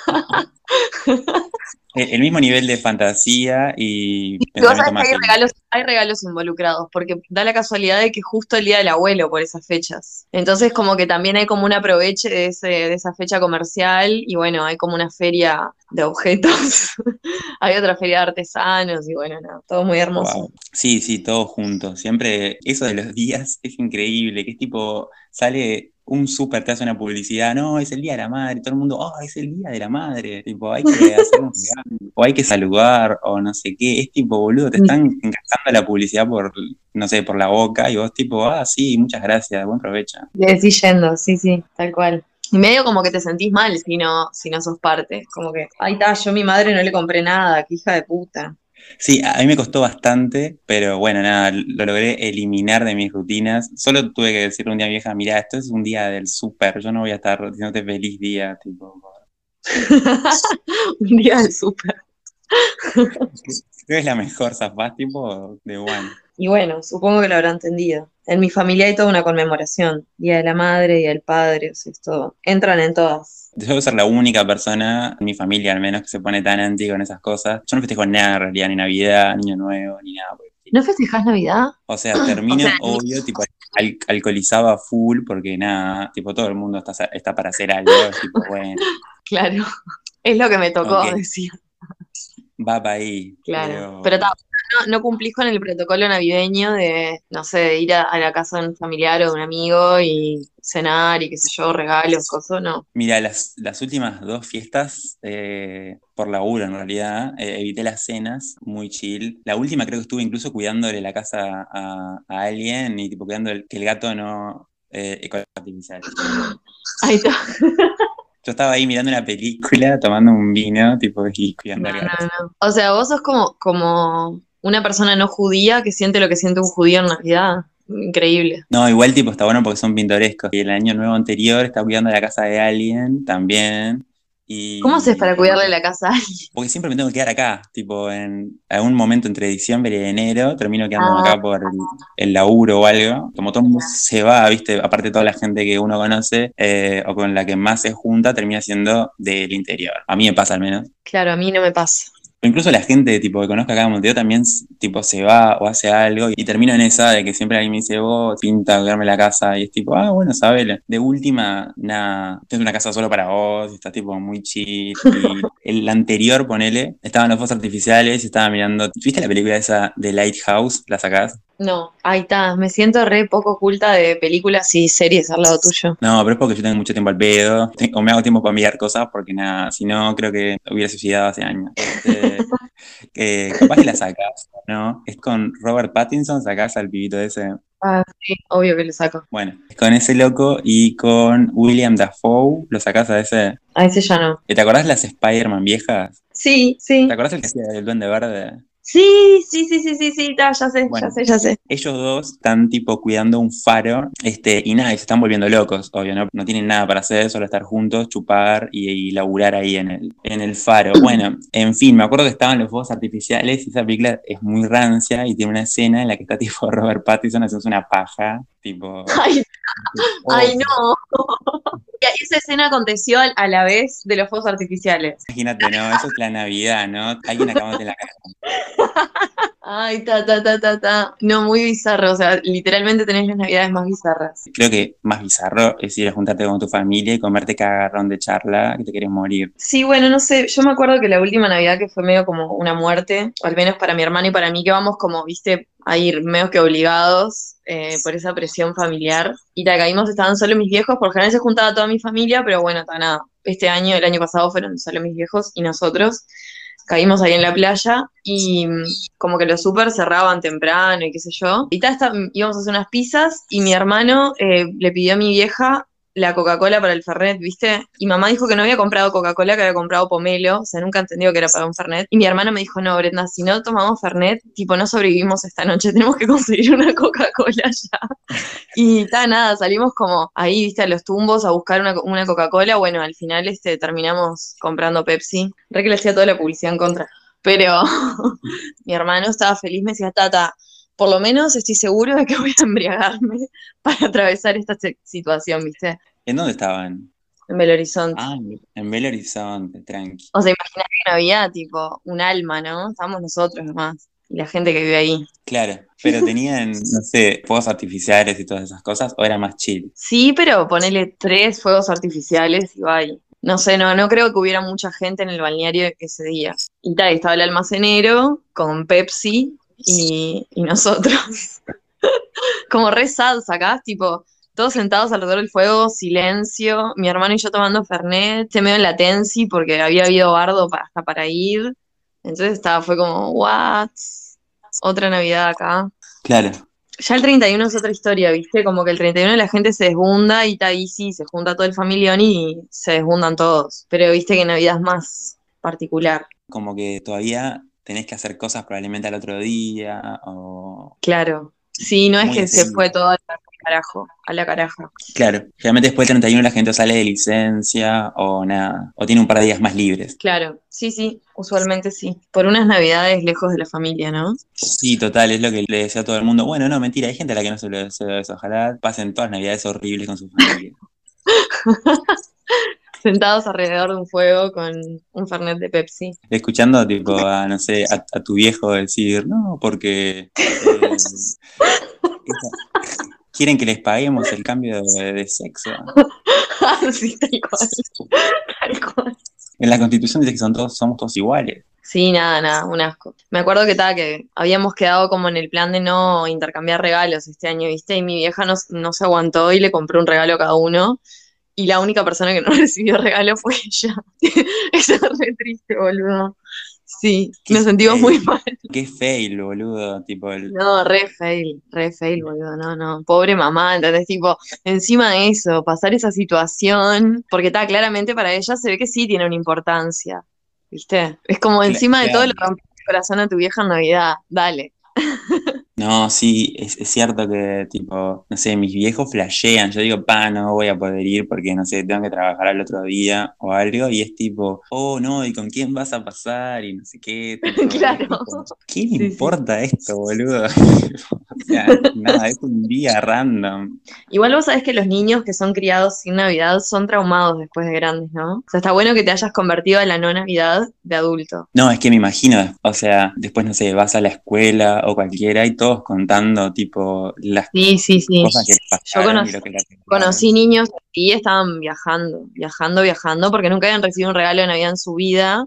El, mismo nivel de fantasía y que hay regalos, hay regalos involucrados, porque da la casualidad de que justo el día del abuelo por esas fechas. Entonces como que también hay como un aproveche de, ese, de esa fecha comercial y bueno, hay como una feria de objetos, hay otra feria de artesanos y bueno, no, todo muy hermoso. Wow. Sí, sí, todos juntos. Siempre eso de los días es increíble, que es tipo, sale un súper te hace una publicidad, no, es el Día de la Madre, todo el mundo, oh, es el Día de la Madre, tipo, hay que hacer un regalo, o hay que saludar, o no sé qué, es tipo, boludo, te están encantando la publicidad por, no sé, por la boca, y vos tipo, ah, sí, muchas gracias, buen provecho. Le decís yendo, sí, sí, tal cual. Y medio como que te sentís mal si no, si no sos parte. Como que, ay, está, yo a mi madre no le compré nada, qué hija de puta. Sí, a mí me costó bastante, pero bueno, nada, lo logré eliminar de mis rutinas. Solo tuve que decirle un día a mi vieja, mira, esto es un día del súper, yo no voy a estar diciéndote feliz día, tipo. un día del súper. Es la mejor, zafás, tipo de one. Y bueno, supongo que lo habrá entendido. En mi familia hay toda una conmemoración. Día de la madre, Día del padre, o sea, esto. Entran en todas. Debo ser la única persona, en mi familia al menos, que se pone tan anti con esas cosas. Yo no festejo nada en realidad, ni Navidad, ni Año Nuevo, ni nada. ¿No festejas Navidad? O sea, termino, obvio, tipo, al alcoholizado a full, porque nada, tipo, todo el mundo está, está para hacer algo, tipo, bueno. Claro, es lo que me tocó decir. Va para ahí. Claro, pero, no, cumplís con el protocolo navideño de, no sé, de ir a, la casa de un familiar o de un amigo y cenar y qué sé yo, regalos, cosas, no. Mira, las, las últimas dos fiestas, eh, por laburo en realidad, eh, evité las cenas, muy chill. La última creo que estuve incluso cuidándole la casa a, alguien y tipo cuidando el, que el gato no... Eh, artificial. Ahí está. Yo estaba ahí mirando una película, tomando un vino, tipo, y cuidando no, no, no. O sea, vos sos como, como una persona no judía que siente lo que siente un judío en Navidad. Increíble. No, igual tipo está bueno porque son pintorescos. Y el año nuevo anterior estaba cuidando la casa de alguien también. Y, ¿Cómo haces para cuidarle la casa a alguien? Porque siempre me tengo que quedar acá, tipo en algún momento entre diciembre y enero termino quedando acá ah. por el, laburo o algo. Como todo el mundo se va, viste, aparte toda la gente que uno conoce eh, o con la que más se junta termina siendo del interior. A mí me pasa al menos. Claro, a mí no me pasa incluso la gente tipo, que conozco acá en Montevideo también tipo, se va o hace algo y termino en esa de que siempre alguien me dice, vos, pinta, cuidarme la casa y es tipo, ah, bueno, sabes, de última, nada, tienes una casa solo para vos, y estás tipo muy chill. Y el anterior, ponele, estaban los fuegos artificiales y estaba mirando, ¿viste la película esa de Lighthouse? ¿La sacás? No, ahí está, me siento re poco oculta de películas y series al lado tuyo. No, pero es porque yo tengo mucho tiempo al pedo, o me hago tiempo para enviar cosas, porque nada, si no, creo que hubiera suicidado hace años. Este, capaz que la sacas, ¿no? Es con Robert Pattinson, sacás al pibito ese. Ah, sí, obvio que lo saco. Bueno, es con ese loco y con William Dafoe, ¿lo sacás a ese? A ese ya no. ¿Te acordás las Spider-Man viejas? Sí, sí. ¿Te acordás el que hacía el Duende Verde? Sí, sí, sí, sí, sí, sí, ya sé, ya sé, ya sé. Ellos dos están tipo cuidando un faro, este, y nada, y se están volviendo locos, obvio, no, no tienen nada para hacer, solo estar juntos, chupar y, laburar ahí en el, en el faro. Bueno, en fin, me acuerdo que estaban los fuegos artificiales y esa película es muy rancia y tiene una escena en la que está tipo Robert Pattinson haciendo una paja, tipo... Ay, ay no. Esa escena aconteció a la vez de los fuegos artificiales. Imagínate, no, eso es la Navidad, ¿no? Alguien acaba de la cara. Ay, ta, ta, ta, ta, ta. No, muy bizarro. O sea, literalmente tenés las navidades más bizarras. Creo que más bizarro es ir a juntarte con tu familia y comerte cagarrón de charla que te quieres morir. Sí, bueno, no sé. Yo me acuerdo que la última navidad que fue medio como una muerte, o al menos para mi hermano y para mí, que vamos como, viste, a ir medio que obligados eh, por esa presión familiar. Y la caímos, estaban solo mis viejos, por general se juntaba toda mi familia, pero bueno, está nada. Este año, el año pasado fueron solo mis viejos y nosotros caímos ahí en la playa y mm, como que los super cerraban temprano y qué sé yo. Y ta, íbamos a hacer unas pizzas y mi hermano eh, le pidió a mi vieja la Coca-Cola para el Fernet, ¿viste? Y mamá dijo que no había comprado Coca-Cola, que había comprado pomelo, o sea, nunca entendió que era para un Fernet. Y mi hermano me dijo, no, Brenda, si no tomamos Fernet, tipo, no sobrevivimos esta noche, tenemos que conseguir una Coca-Cola ya. y está nada, salimos como ahí, ¿viste? A los tumbos a buscar una, una Coca-Cola. Bueno, al final este, terminamos comprando Pepsi. Re que le hacía toda la publicidad en contra. Pero mi hermano estaba feliz, me decía, Tata, por lo menos estoy seguro de que voy a embriagarme para atravesar esta situación, ¿viste? ¿En dónde estaban? En Belo Horizonte. Ah, en Belo Horizonte, tranqui. O sea, imagínate que no había, tipo, un alma, ¿no? Estábamos nosotros nomás. Y la gente que vive ahí. Claro, pero tenían, no sé, fuegos artificiales y todas esas cosas, o era más chill. Sí, pero ponele tres fuegos artificiales y vaya. No sé, no, no creo que hubiera mucha gente en el balneario ese día. Y tal, estaba el almacenero con Pepsi y, nosotros. Como re sad sacás, tipo, todos sentados alrededor del fuego, silencio, mi hermano y yo tomando Fernet, se medio en la tensi porque había habido bardo para, hasta para ir. Entonces estaba, fue como, what? Otra Navidad acá. Claro. Ya el 31 es otra historia, ¿viste? Como que el 31 la gente se desbunda y está ahí sí, se junta todo el familión y se desbundan todos. Pero viste que Navidad es más particular. Como que todavía tenés que hacer cosas probablemente al otro día o... Claro. Sí, no es Muy que se fue todo al carajo, a la caraja. Claro, generalmente después del 31 la gente sale de licencia o nada, o tiene un par de días más libres. Claro, sí, sí, usualmente sí. Por unas navidades lejos de la familia, ¿no? Sí, total, es lo que le decía a todo el mundo. Bueno, no, mentira, hay gente a la que no se lo deseo eso. Ojalá pasen todas las navidades horribles con su familia. Sentados alrededor de un fuego con un Fernet de Pepsi. Escuchando, tipo, a, no sé, a, a tu viejo decir, no, porque eh, quieren que les paguemos el cambio de, de sexo. Sí, tal cual. Tal cual. En la constitución dice que son todos, somos todos iguales. Sí, nada, nada, un asco. Me acuerdo que estaba que habíamos quedado como en el plan de no intercambiar regalos este año, ¿viste? Y mi vieja no, no se aguantó y le compró un regalo a cada uno. Y la única persona que no recibió regalo fue ella. Eso es re triste, boludo. Sí, nos sentimos muy mal. Qué fail, boludo. Tipo, el, No, re fail, re fail, boludo, no, no, pobre mamá, entonces tipo, encima de eso, pasar esa situación, porque está claramente para ella se ve que sí tiene una importancia, ¿viste? Es como encima de todo claro. rompes el corazón a tu vieja en Navidad, dale. No, sí, es, es cierto que, tipo, no sé, mis viejos flashean. Yo digo, pa, no voy a poder ir porque, no sé, tengo que trabajar al otro día o algo. Y es tipo, oh, no, ¿y con quién vas a pasar? Y no sé qué. tipo, Claro. tipo, ¿Qué le Sí, sí. importa esto, boludo? O sea, nada, es un día random. Igual vos sabés que los niños que son criados sin Navidad son traumados después de grandes, ¿no? O sea, está bueno que te hayas convertido a la no Navidad de adulto. No, es que me imagino, o sea, después, no sé, vas a la escuela o cualquiera y contando, tipo, las Sí, sí, sí. cosas que pasaron conocí- y lo que les Conocí niños y estaban viajando, viajando, viajando, porque nunca habían recibido un regalo de Navidad en su vida.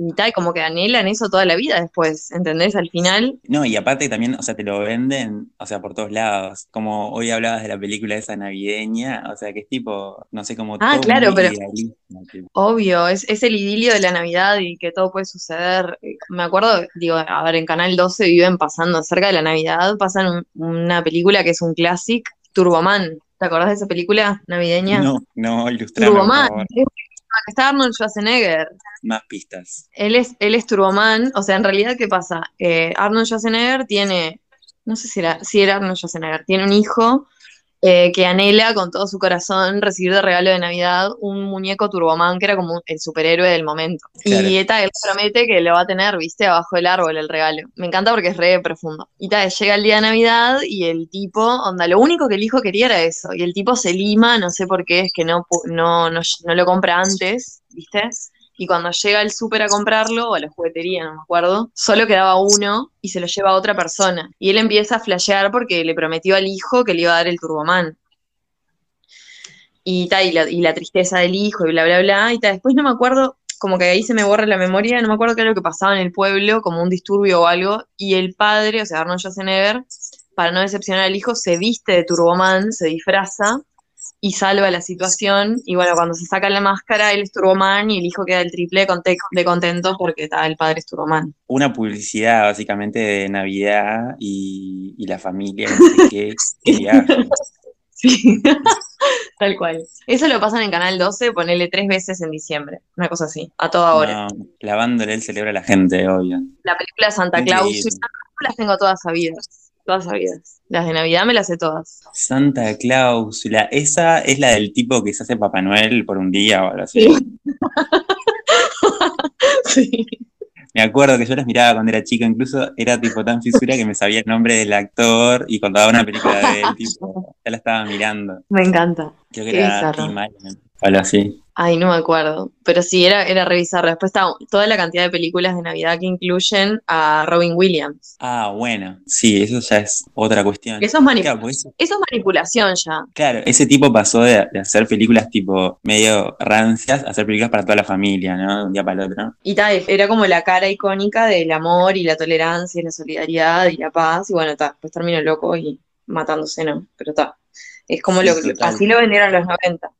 Y tal, como que anhelan eso toda la vida después, ¿entendés? Al final, No, y aparte también, o sea, te lo venden, o sea, por todos lados. Como hoy hablabas de la película esa navideña, o sea, que es tipo, no sé, como Ah, todo claro, pero- tipo. obvio, es, es el idilio de la Navidad y que todo puede suceder. Me acuerdo, digo, a ver, en Canal 12 viven pasando cerca de la Navidad, pasan un- una película que es un clásic, Turboman. ¿Te acordás de esa película navideña? No, no, ilustrame, por Turboman. Es- Está Arnold Schwarzenegger. Más pistas. Él es, él es Turboman, o sea, en realidad, ¿qué pasa? Eh, Arnold Schwarzenegger tiene, no sé si era, si era Arnold Schwarzenegger, tiene un hijo eh, que anhela con todo su corazón recibir de regalo de Navidad un muñeco Turboman que era como el superhéroe del momento. Claro. Y Eta, él promete que lo va a tener, viste, abajo del árbol el regalo. Me encanta porque es re profundo. Y tal, llega el día de Navidad y el tipo, onda, lo único que el hijo quería era eso. Y el tipo se lima, no sé por qué, es que no, no, no, no lo compra antes, viste. Y cuando llega al súper a comprarlo, o a la juguetería, no me acuerdo, solo quedaba uno y se lo lleva a otra persona. Y él empieza a flashear porque le prometió al hijo que le iba a dar el Turboman. Y, ta, y, la, tristeza del hijo y bla, bla, bla. Y ta, después no me acuerdo, como que ahí se me borra la memoria, no me acuerdo qué era lo que pasaba en el pueblo, como un disturbio o algo. Y el padre, o sea, Arnold Schwarzenegger, para no decepcionar al hijo, se viste de Turboman, se disfraza y salva la situación. Y bueno, cuando se saca la máscara, él es Turboman y el hijo queda el triple de, conte- de contento porque está el padre es Turboman. Una publicidad básicamente de Navidad y, y la familia, no sé qué, qué viaje. Sí, tal cual. Eso lo pasan en Canal 12, ponele tres veces en diciembre, una cosa así, a toda hora. No, lavándole el cerebro a la gente, obvio. La película Santa. Claus, las tengo todas sabidas, todas sabidas. Las de Navidad me las sé todas. Santa Cláusula, esa es la del tipo que se hace Papá Noel por un día o algo así. Sí. Me acuerdo que yo las miraba cuando era chica, incluso era tipo tan fisura que me sabía el nombre del actor y cuando daba una película de él, tipo, ya la estaba mirando. Me encanta. Creo que Qué era bizarro. Algo así. Ay, no me acuerdo. Pero sí, era, era revisarlo. Después está toda la cantidad de películas de Navidad que incluyen a Robin Williams. Ah, bueno, sí, eso ya es otra cuestión. Eso es, mani- Claro, porque ese, eso es manipulación ya. claro, ese tipo pasó de, de hacer películas tipo medio rancias a hacer películas para toda la familia, ¿no? De un día para el otro. Y tal, era como la cara icónica del amor y la tolerancia y la solidaridad y la paz. Y bueno, está, pues terminó loco y matándose, ¿no? Pero está. Es como lo total. así lo vendieron los 90.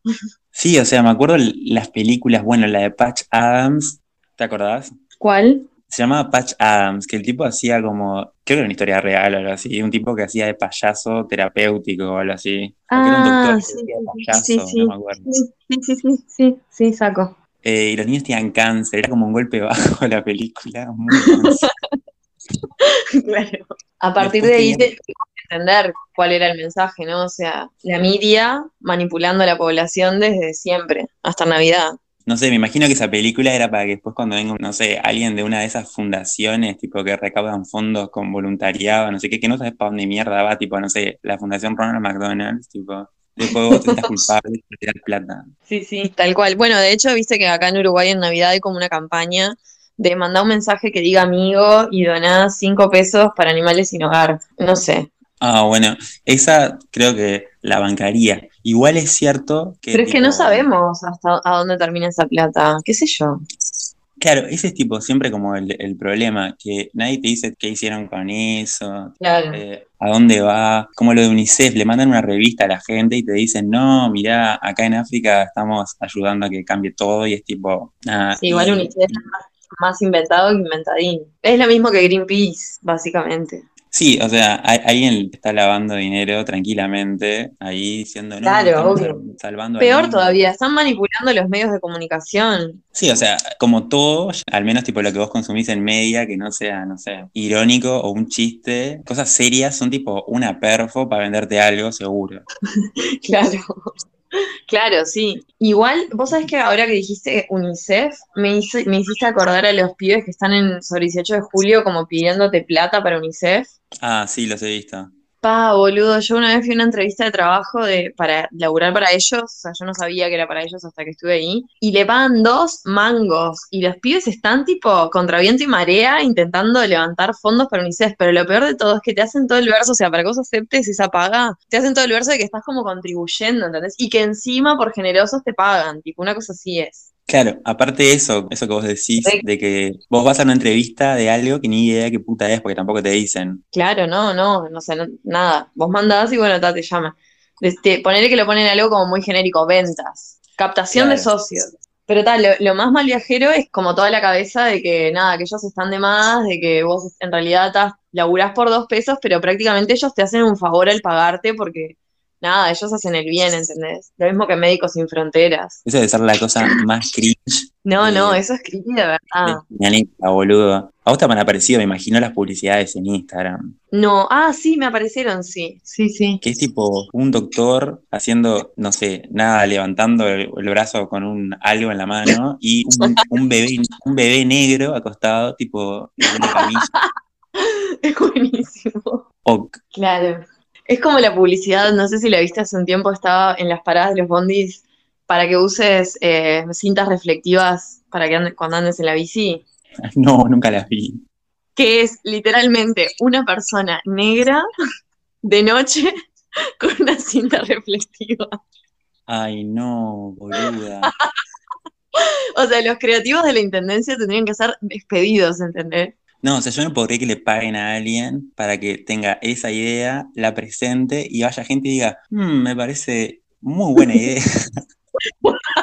Sí, o sea, me acuerdo las películas, bueno, la de Patch Adams, ¿te acordás? ¿Cuál? Se llamaba Patch Adams, que el tipo hacía como, creo que era una historia real o algo así, un tipo que hacía de payaso terapéutico o algo así. Ah, sí, sí, sí, sí, sí, sí, sí, saco. Eh, y los niños tenían cáncer, era como un golpe bajo la película, muy. Claro. A partir Después de ahí tenía- te te entender cuál era el mensaje, ¿no? O sea, la media manipulando a la población desde siempre, hasta Navidad. No sé, me imagino que esa película era para que después cuando venga, no sé, alguien de una de esas fundaciones, tipo que recaudan fondos con voluntariado, no sé qué, que no sabes para dónde mierda va, tipo, no sé, la Fundación Ronald McDonald, tipo, después vos te estás culpable de tirar plata. Sí, sí, tal cual. Bueno, de hecho, viste que acá en Uruguay en Navidad hay como una campaña de mandar un mensaje que diga amigo y doná cinco pesos para animales sin hogar. No sé. Ah, bueno, esa creo que la bancaría. Igual es cierto que... Pero es que no sabemos hasta a dónde termina esa plata. ¿Qué sé yo? Claro, ese es tipo siempre como el, el problema, que nadie te dice qué hicieron con eso, Claro. eh, a dónde va, como lo de UNICEF, le mandan una revista a la gente y te dicen, no, mirá, acá en África estamos ayudando a que cambie todo y es tipo. Sí, igual y- UNICEF más inventado que inventadín. Es lo mismo que Greenpeace, básicamente. Sí, o sea, hay- alguien está lavando dinero tranquilamente ahí diciendo, no, Claro, obvio. sal- salvando al Peor mundo". todavía, están manipulando los medios de comunicación. Sí, o sea, como todo, al menos tipo lo que vos consumís en media, que no sea, no sé, irónico o un chiste, cosas serias son tipo una perfo para venderte algo seguro. Claro. Claro, sí. Igual, vos sabés que ahora que dijiste UNICEF, me, hice- me hiciste acordar a los pibes que están en sobre 18 de julio como pidiéndote plata para UNICEF. Ah, sí, los he visto. Pa, boludo, yo una vez fui a una entrevista de trabajo de, para laburar para ellos, o sea, yo no sabía que era para ellos hasta que estuve ahí, y le pagan dos mangos, y los pibes están tipo contra viento y marea intentando levantar fondos para UNICEF, pero lo peor de todo es que te hacen todo el verso, o sea, para que vos aceptes esa paga, te hacen todo el verso de que estás como contribuyendo, ¿entendés? Y que encima por generosos te pagan, tipo, una cosa así es. Claro, aparte de eso, eso que vos decís, de que vos vas a una entrevista de algo que ni idea qué puta es, porque tampoco te dicen. Claro, no, no, no sé, no- nada. Vos mandás y bueno, ta, te llama. Este, ponele que lo ponen algo como muy genérico, ventas, captación de socios. Pero tal, lo, lo más mal viajero es como toda la cabeza de que nada, que ellos están de más, de que vos en realidad laburás por dos pesos, pero prácticamente ellos te hacen un favor al pagarte porque nada, ellos hacen el bien, ¿entendés? Lo mismo que Médicos Sin Fronteras. Eso debe ser la cosa más cringe No, no, eso es creepy de verdad. planeta, boludo. A vos te han aparecido, me imagino, las publicidades en Instagram. No, ah, sí, me aparecieron, sí. Sí, sí. Que es tipo un doctor haciendo, no sé, nada, levantando el, el brazo con un algo en la mano y un, un bebé, un bebé negro acostado, tipo, en una camilla. Es buenísimo. O, Claro. Es como la publicidad, no sé si la viste hace un tiempo, estaba en las paradas de los bondis para que uses eh, cintas reflectivas para que andes, cuando andes en la bici, no, nunca las vi. que es literalmente una persona negra de noche con una cinta reflectiva. Ay, no, boluda. O sea, los creativos de la intendencia tendrían que ser despedidos, ¿entendés? No, o sea, yo no creer que le paguen a alguien para que tenga esa idea, la presente y vaya gente y diga, "Mm, me parece muy buena idea.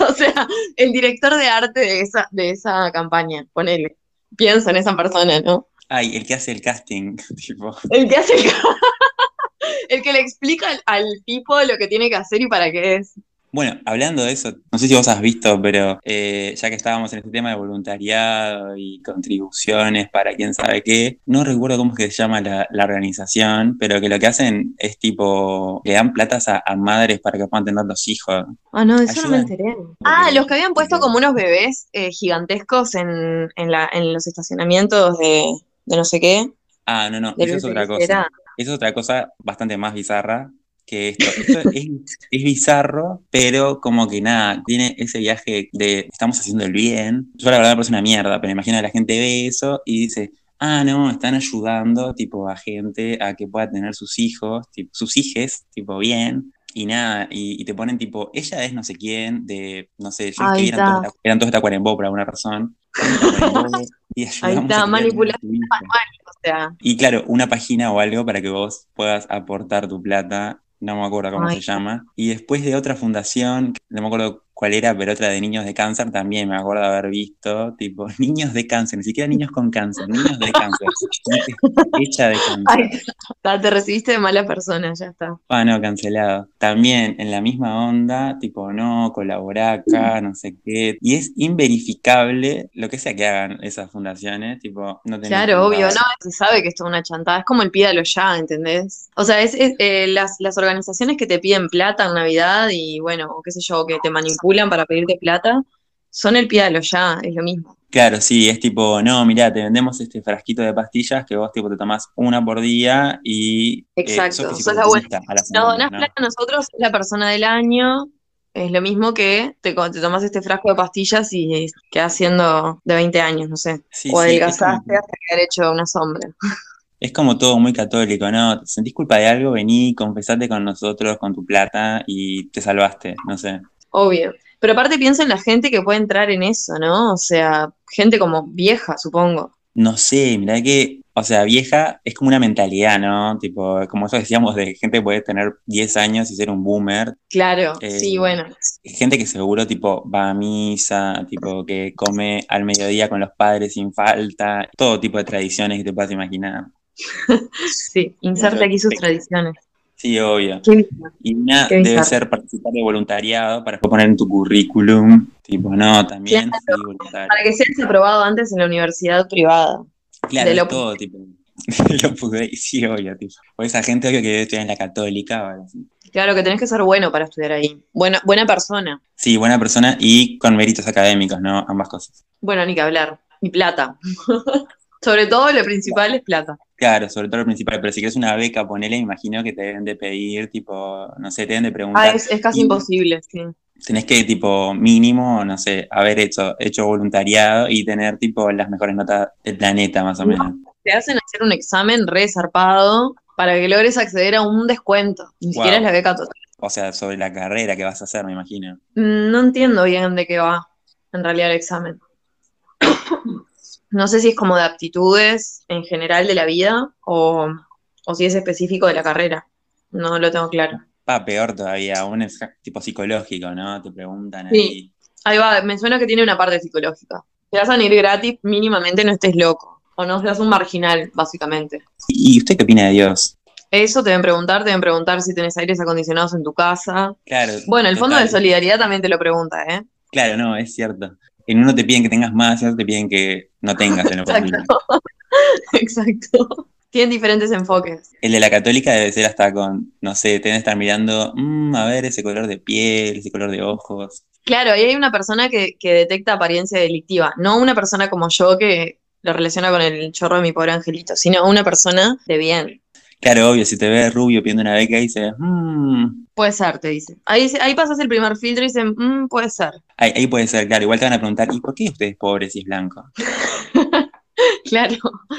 O sea, el director de arte de esa, de esa campaña, ponele. Piensa en esa persona, ¿no? Ay, el que hace el casting, tipo. El que hace el, el que le explica al, al tipo lo que tiene que hacer y para qué es. Bueno, hablando de eso, no sé si vos has visto, pero eh, ya que estábamos en este tema de voluntariado y contribuciones para quién sabe qué, no recuerdo cómo es que se llama la, la organización, pero que lo que hacen es tipo, le dan platas a, a madres para que puedan tener los hijos. Ah, no, eso no me enteré. Ah, los que habían puesto como unos bebés eh, gigantescos en, en, la, en los estacionamientos de, de no sé qué. Ah, no, no, eso es otra cosa. Eso es otra cosa bastante más bizarra que esto. Esto es, es bizarro, pero como que nada, tiene ese viaje de estamos haciendo el bien. Yo la verdad me parece una mierda, pero imagino que la gente ve eso y dice, ah, no, están ayudando tipo a gente a que pueda tener sus hijos, tipo, sus hijes, tipo bien. Y nada, y, y te ponen tipo, ella es no sé quién, de, no sé, yo que eran todos, eran todos Tacuarembó por alguna razón. Y Ahí está, manipulación hijo. O sea, Y claro, una página o algo para que vos puedas aportar tu plata no me acuerdo cómo Ay. se llama. Y después de otra fundación, no me acuerdo cuál era, pero otra de niños de cáncer también me acuerdo haber visto, tipo, niños de cáncer, ni siquiera niños con cáncer, niños de cáncer, hecha de cáncer. Ay, ta, te recibiste de mala persona, ya está. Ah, no, cancelado. También en la misma onda, tipo, no, colaborar acá, no sé qué. Y es inverificable lo que sea que hagan esas fundaciones, tipo, no tenés Claro, obvio, no, se sabe que esto es una chantada, es como el pídalo ya, ¿entendés? O sea, es, es, eh, las, las organizaciones que te piden plata en Navidad y bueno, o qué sé yo, que te manipulan para pedirte plata, son el pídalo ya, es lo mismo. Claro, sí, es tipo, no, mirá, te vendemos este frasquito de pastillas que vos tipo te tomás una por día y eh, Exacto, sos sos la buena. fisiculturista a la Nos semana, donás ¿no? plata a nosotros, es la persona del año, es lo mismo que te, te tomas este frasco de pastillas y quedas siendo de 20 años, no sé. Sí, o sí, adelgazaste como, hasta quedar hecho una sombra. es como todo muy católico, ¿no? ¿Te sentís culpa de algo? Vení, confesate con nosotros, con tu plata y te salvaste, no sé. Obvio. Pero aparte piensa en la gente que puede entrar en eso, ¿no? O sea, gente como vieja, supongo. No sé, mirá que, o sea, vieja es como una mentalidad, ¿no? Tipo, como eso decíamos de gente que puede tener 10 años y ser un boomer. Claro, Eh, sí, bueno. Gente que seguro, tipo, va a misa, tipo, que come al mediodía con los padres sin falta, todo tipo de tradiciones que te puedas imaginar. Sí, inserte aquí sus tradiciones. Sí, obvio. Y una debe bizarro. ser participar de voluntariado para después poner en tu currículum, tipo, no, también Claro. Para que seas aprobado antes en la universidad privada. Claro, Opus todo, tipo, lo Opus Dei, sí, obvio, tipo. O esa gente, obvio, que debe estudiar en la católica así. Claro que tenés que ser bueno para estudiar ahí. Buena, buena persona. Sí, buena persona y con méritos académicos, ¿no? Ambas cosas. Bueno, ni que hablar. Y plata. Sobre todo lo principal es plata. Claro, sobre todo lo principal, pero si quieres una beca, ponele, imagino que te deben de pedir, tipo, no sé, te deben de Ah, preguntar, es, es casi imposible, sí. tenés que, tipo, mínimo, no sé, haber hecho, hecho voluntariado y tener, tipo, las mejores notas del planeta, más o menos. Te hacen hacer un examen re zarpado para que logres acceder a un descuento. Ni siquiera es la beca total. O sea, sobre la carrera que vas a hacer, me imagino. Mm, No entiendo bien de qué va en realidad el examen. No sé si es como de aptitudes en general de la vida o, o si es específico de la carrera. No lo tengo claro. Pa, peor todavía, aún es tipo psicológico, ¿no? Te preguntan Sí. ahí. Ahí va, me suena que tiene una parte psicológica. Te vas a ir gratis, mínimamente no estés loco. O no seas un marginal, básicamente. ¿Y usted qué opina de Dios? Eso te deben preguntar, te deben preguntar si tenés aires acondicionados en tu casa. Claro. Bueno, el Fondo de. Solidaridad también te lo pregunta, ¿eh? Claro, no, es cierto. En uno te piden que tengas más y en otro te piden que no tengas en. Exacto. Exacto. Tienen diferentes enfoques. El de la católica debe ser hasta con, no sé, tenés que estar mirando, "Mm, a ver ese color de piel, ese color de ojos. Claro, ahí hay una persona que, que detecta apariencia delictiva, no una persona como yo que lo relaciona con el chorro de mi pobre angelito, sino una persona de bien. Claro, obvio, si te ves rubio pidiendo una beca dices, "Mm". Puede ser, te dice. Ahí, ahí pasas el primer filtro y dicen, "Mm, puede ser. ahí, ahí puede ser, claro, igual te van a preguntar, ¿y por qué usted es pobre si es blanco? Claro.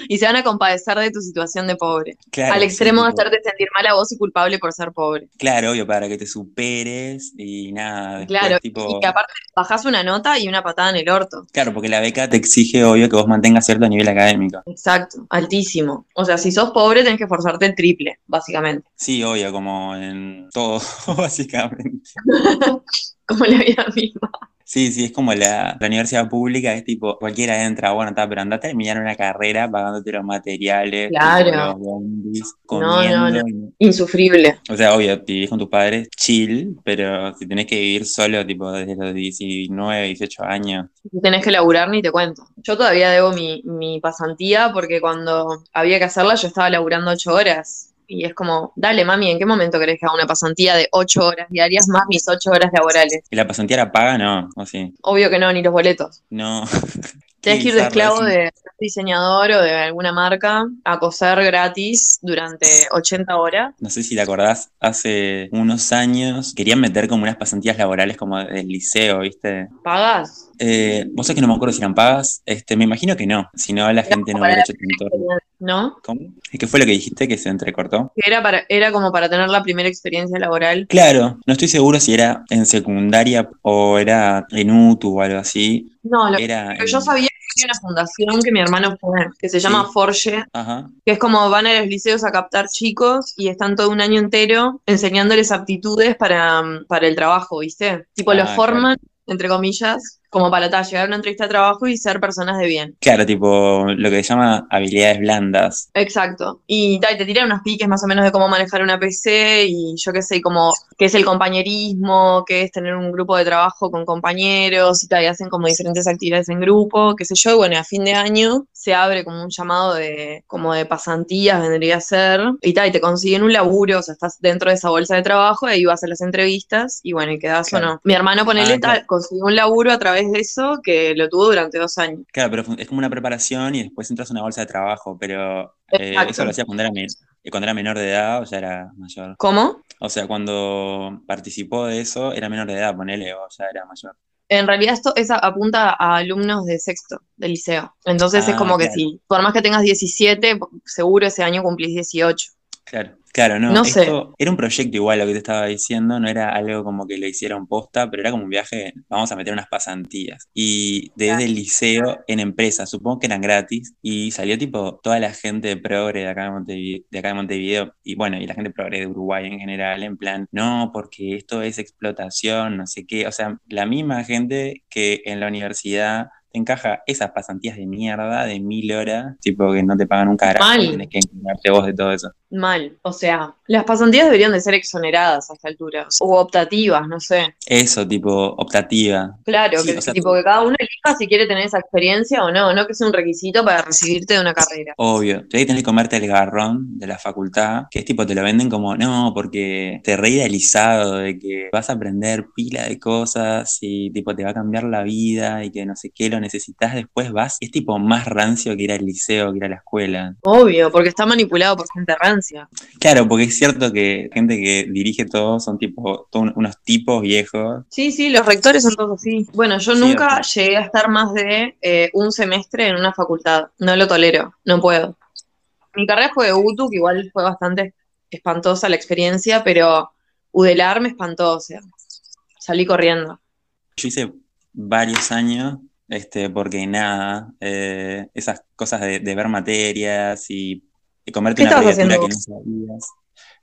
Y se van a compadecer de tu situación de pobre. Claro, Al sí, extremo de hacerte sentir mal a vos y culpable por ser pobre. Claro, obvio, para que te superes y nada, después, Claro. tipo, Y que aparte bajás una nota y una patada en el orto. claro, porque la beca te exige, obvio, que vos mantengas cierto nivel académico. Exacto, altísimo. O sea, si sos pobre tenés que esforzarte el triple, básicamente. Sí, obvio, como en todo, básicamente. Como la vida misma. Sí, sí, es como la, la universidad pública, es tipo, cualquiera entra, bueno, está, pero anda a terminar una carrera pagándote los materiales, Claro. los bondis, No, no, comiendo. no. y- Insufrible. O sea, obvio, vivís con tus padres, chill, pero si tenés que vivir solo, tipo, desde los 19, 18 años, Si tenés que laburar, ni te cuento. Yo todavía debo mi, mi pasantía porque cuando había que hacerla yo estaba laburando ocho horas. Y es como, dale mami, ¿en qué momento querés que haga una pasantía de ocho horas diarias más mis ocho horas laborales? ¿Y la pasantía la paga? No, o sí. Obvio que no, ni los boletos. No. Qué que ir de esclavo es- de diseñador o de alguna marca a coser gratis durante 80 horas. No sé si te acordás, hace unos años querían meter como unas pasantías laborales como del liceo, ¿viste? ¿Pagas? Eh, vos sabés que no me acuerdo si eran pagas, este, me imagino que no, si no la gente no hubiera hecho tanto. ¿No? ¿Cómo? ¿Qué fue lo que dijiste que se entrecortó? Que Era, para, era como para tener la primera experiencia laboral. Claro, no estoy seguro si era en secundaria o era en UTU o algo así. No, lo Era que yo en- sabía hay una fundación que mi hermano fue, que se llama Sí. Forge, Ajá. que es como van a los liceos a captar chicos y están todo un año entero enseñándoles aptitudes para, para el trabajo, ¿viste? Tipo, los Ah, forman, entre comillas, como para tal, llegar a una entrevista de trabajo y ser personas de bien. Claro, tipo lo que se llama habilidades blandas. Exacto. Y, ta, y te tiran unos piques más o menos de cómo manejar una PC y yo qué sé, como qué es el compañerismo, qué es tener un grupo de trabajo con compañeros y tal, y hacen como diferentes actividades en grupo, qué sé yo, y bueno, a fin de año se abre como un llamado de, como de pasantías, vendría a ser, y tal, y te consiguen un laburo, o sea, estás dentro de esa bolsa de trabajo y ahí vas a las entrevistas y bueno, y Claro. o no. Mi hermano, ponele, Ah, claro. tal, consiguió un laburo a través de eso que lo tuvo durante dos años. Claro, pero es como una preparación y después entras a una bolsa de trabajo, pero eh, eso lo hacía cuando era, me- cuando era menor de edad o ya era mayor. ¿Cómo? O sea, cuando participó de eso era menor de edad, ponele, o ya era mayor. En realidad esto es a- apunta a alumnos de sexto, del liceo. Entonces es Ah, como que si, por más que tengas 17, seguro ese año cumplís 18. Claro, claro, no, No sé. esto era un proyecto igual lo que te estaba diciendo, no era algo como que lo hicieron posta, pero era como un viaje, vamos a meter unas pasantías. Y desde el liceo en empresas, supongo que eran gratis, y salió tipo toda la gente de progre de acá de Montevideo, de acá de Montevideo, y bueno, y la gente progre de Uruguay en general, en plan, no, porque esto es explotación, no sé qué, o sea, la misma gente que en la universidad te encaja esas pasantías de mierda de mil horas, tipo que no te pagan un carajo, Mal. tenés que encargarte vos de todo eso. Mal. O sea, las pasantías deberían de ser exoneradas a esta altura. O optativas, no sé. Eso, tipo, optativa. Claro, Sí, que, o sea, tipo que cada uno elija si quiere tener esa experiencia o no, no que sea un requisito para recibirte de una carrera. Obvio. Tenés que tener que comerte el garrón de la facultad, que es tipo, te lo venden como, no, porque te re idealizado de que vas a aprender pila de cosas y tipo te va a cambiar la vida y que no sé qué, lo necesitas después, vas. Es tipo más rancio que ir al liceo, que ir a la escuela. Obvio, porque está manipulado por gente rancia. Claro, porque es cierto que gente que dirige todo son tipo, todos unos tipos viejos. Sí, sí, los rectores son todos así. Bueno, yo nunca llegué a estar más de eh, un semestre en una facultad. No lo tolero, no puedo. Mi carrera fue de UTU, que igual fue bastante espantosa la experiencia, pero Udelar me espantó, o sea, salí corriendo. Yo hice varios años, este, porque nada, eh, esas cosas de, de ver materias y, y comerte ¿Qué una abreviatura que no sabías.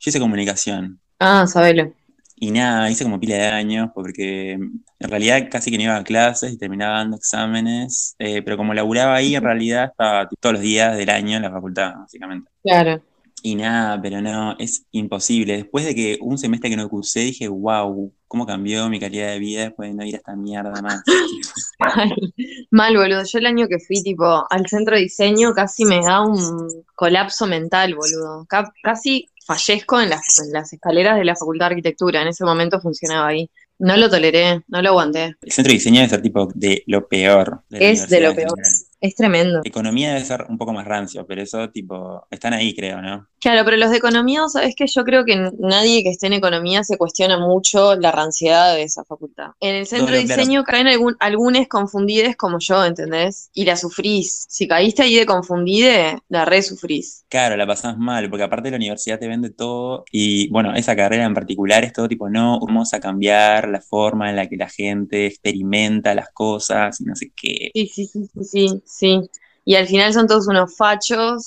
Yo hice comunicación. Ah, sabelo. Y nada, hice como pila de años, porque en realidad casi que no iba a clases y terminaba dando exámenes, eh, pero como laburaba ahí, en realidad estaba todos los días del año en la facultad, básicamente. Claro. Y nada, pero no, es imposible. Después de que un semestre que no cursé, dije, wow, cómo cambió mi calidad de vida después de no ir a esta mierda más. Mal, boludo. Yo el año que fui, tipo, al centro de diseño casi me da un colapso mental, boludo. Ca- casi fallezco en las, en las escaleras de la Facultad de Arquitectura. En ese momento funcionaba ahí. No lo toleré, no lo aguanté. El centro de diseño debe ser tipo de lo peor de Es de lo peor. general. Es tremendo. Economía debe ser un poco más rancio, pero eso tipo, están ahí, creo, ¿no? Claro, pero los de economía, sabes que yo creo que nadie que esté en economía se cuestiona mucho la ranciedad de esa facultad. En el centro de Doble, claro. diseño caen algún, algunos confundides como yo, ¿entendés? Y la sufrís. Si caíste ahí de confundide, la re sufrís. Claro, la pasás mal, porque aparte la universidad te vende todo y bueno, esa carrera en particular es todo tipo, no, vamos a cambiar la forma en la que la gente experimenta las cosas y no sé qué. Sí, sí, sí, sí, sí, sí. Y al final son todos unos fachos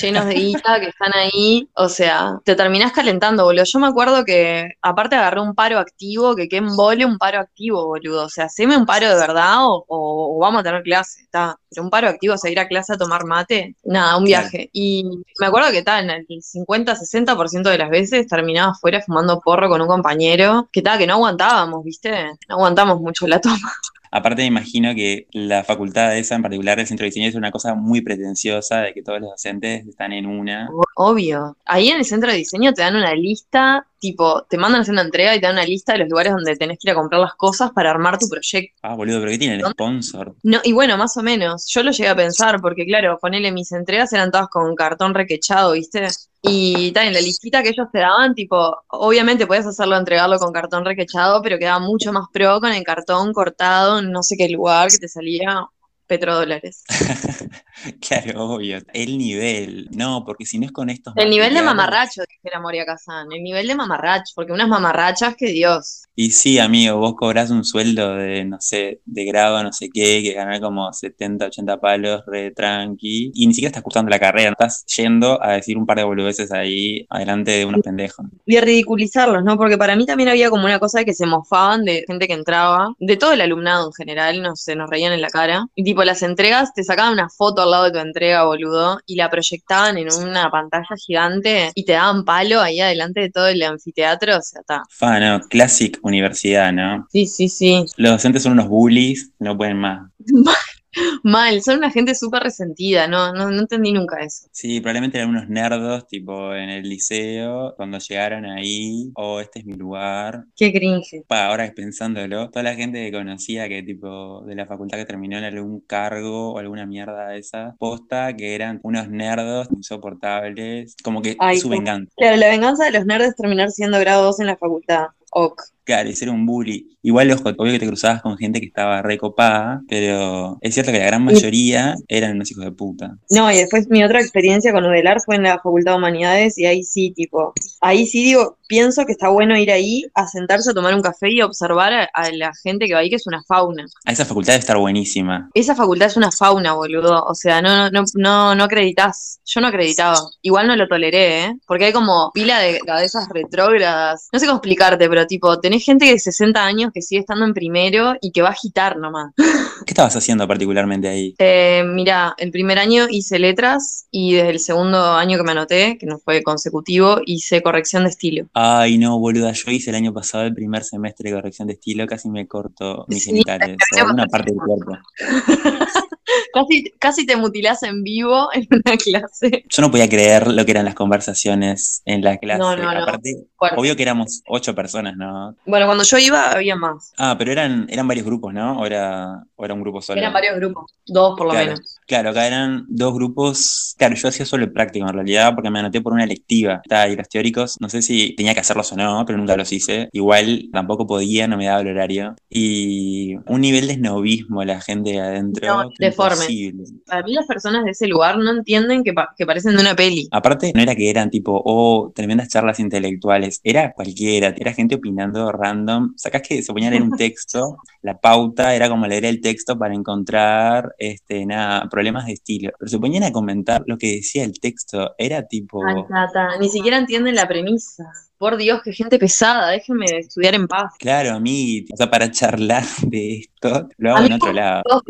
llenos de guita que están ahí. O sea, te terminás calentando, boludo. Yo me acuerdo que, aparte agarré un paro activo, que qué embole un paro activo, boludo. O sea, haceme un paro de verdad o, o- o vamos a tener clase, está. Pero un paro activo, o sea, ir a clase a tomar mate, nada, un viaje. Y me acuerdo que tal, el 50-60% de las veces terminaba afuera fumando porro con un compañero, que tal, que no aguantábamos, ¿viste? No aguantamos mucho la toma. Aparte me imagino que la facultad esa, en particular el centro de diseño, es una cosa muy pretenciosa de que todos los docentes están en una. Obvio. Ahí en el centro de diseño te dan una lista, tipo, te mandan a hacer una entrega y te dan una lista de los lugares donde tenés que ir a comprar las cosas para armar tu proyecto. Ah, boludo, pero ¿qué tiene el sponsor? No, y bueno, más o menos. Yo lo llegué a pensar, porque claro, ponele mis entregas eran todas con cartón requechado, ¿viste? Y en la listita que ellos te daban, tipo, obviamente podías hacerlo, entregarlo con cartón requechado, pero quedaba mucho más pro con el cartón cortado en no sé qué lugar que te salía petrodólares. Claro, obvio. El nivel. No, porque si no es con estos. El nivel de mamarracho, dijera Moria Kazan. El nivel de mamarracho, porque unas mamarrachas que Dios. Y sí, amigo, vos cobrás un sueldo de, no sé, de grado, no sé qué, que ganás como 70, 80 palos, re tranqui. Y ni siquiera estás cursando la carrera, estás yendo a decir un par de boludeces ahí adelante de unos pendejos. Y a ridiculizarlos, ¿no? Porque para mí también había como una cosa de que se mofaban de gente que entraba, de todo el alumnado en general, no sé, nos reían en la cara. Y tipo, las entregas, te sacaban una foto al lado de tu entrega, boludo, y la proyectaban en una pantalla gigante y te daban palo ahí adelante de todo el anfiteatro, o sea, está. Fa, no, classic universidad, ¿no? Sí, sí, sí. Los docentes son unos bullies, no pueden más. Mal, son una gente súper resentida, no, no, no entendí nunca eso. Sí, probablemente eran unos nerdos, tipo en el liceo, cuando llegaron ahí, oh, este es mi lugar. Qué cringe. Pa, ahora pensándolo, toda la gente que conocía que tipo de la facultad que terminó en algún cargo o alguna mierda de esa posta, que eran unos nerdos insoportables, como que Ay, su venganza. Claro, la venganza de los nerds terminar siendo grado 2 en la facultad. Ok. Claro, y ser un bully. Igual, ojo, obvio que te cruzabas con gente que estaba recopada, pero es cierto que la gran mayoría eran unos hijos de puta. No, y después mi otra experiencia con Udelar fue en la Facultad de Humanidades y ahí sí, tipo, ahí sí digo, pienso que está bueno ir ahí a sentarse a tomar un café y observar a, a la gente que va ahí, que es una fauna. A esa facultad debe estar buenísima. Esa facultad es una fauna, boludo. O sea, no, no, no, no acreditas. Yo no acreditaba. Igual no lo toleré, ¿eh? Porque hay como pila de cabezas retrógradas. No sé cómo explicarte, pero tipo, tenés gente de 60 años que sigue estando en primero y que va a agitar nomás. ¿Qué estabas haciendo particularmente ahí? Eh, mira, el primer año hice letras y desde el segundo año que me anoté, que no fue consecutivo, hice corrección de estilo. Ay, no, boluda, yo hice el año pasado el primer semestre de corrección de estilo, casi me corto mis Sí, genitales o alguna parte del cuerpo. Casi, casi te mutilás en vivo en una clase. Yo no podía creer lo que eran las conversaciones en la clase. No, no, no. Aparte, obvio que éramos ocho personas, ¿no? Bueno, cuando yo iba había más. Ah, pero eran, eran varios grupos, ¿no? ¿O era, o era un grupo solo? Eran varios grupos, dos por lo Claro. menos. Claro, acá eran dos grupos. Claro, yo hacía solo el práctico en realidad porque me anoté por una electiva. Está, y los teóricos, no sé si tenía que hacerlos o no, pero nunca los hice. Igual tampoco podía, no me daba el horario. Y un nivel de snobismo la gente de adentro. No, que imposible. Para mí las personas de ese lugar no entienden que, pa- que parecen de una peli. Aparte, no era que eran tipo, oh, tremendas charlas intelectuales, era cualquiera, era gente opinando random. Sacás que se ponían a leer un texto, la pauta era como leer el texto para encontrar, este, nada, problemas de estilo. Pero se ponían a comentar lo que decía el texto, era tipo, Ay, Tata, ni siquiera entienden la premisa. Por Dios, qué gente pesada, déjenme estudiar en paz. claro, a mí, o sea, para charlar de esto, lo hago en otro lado. Dos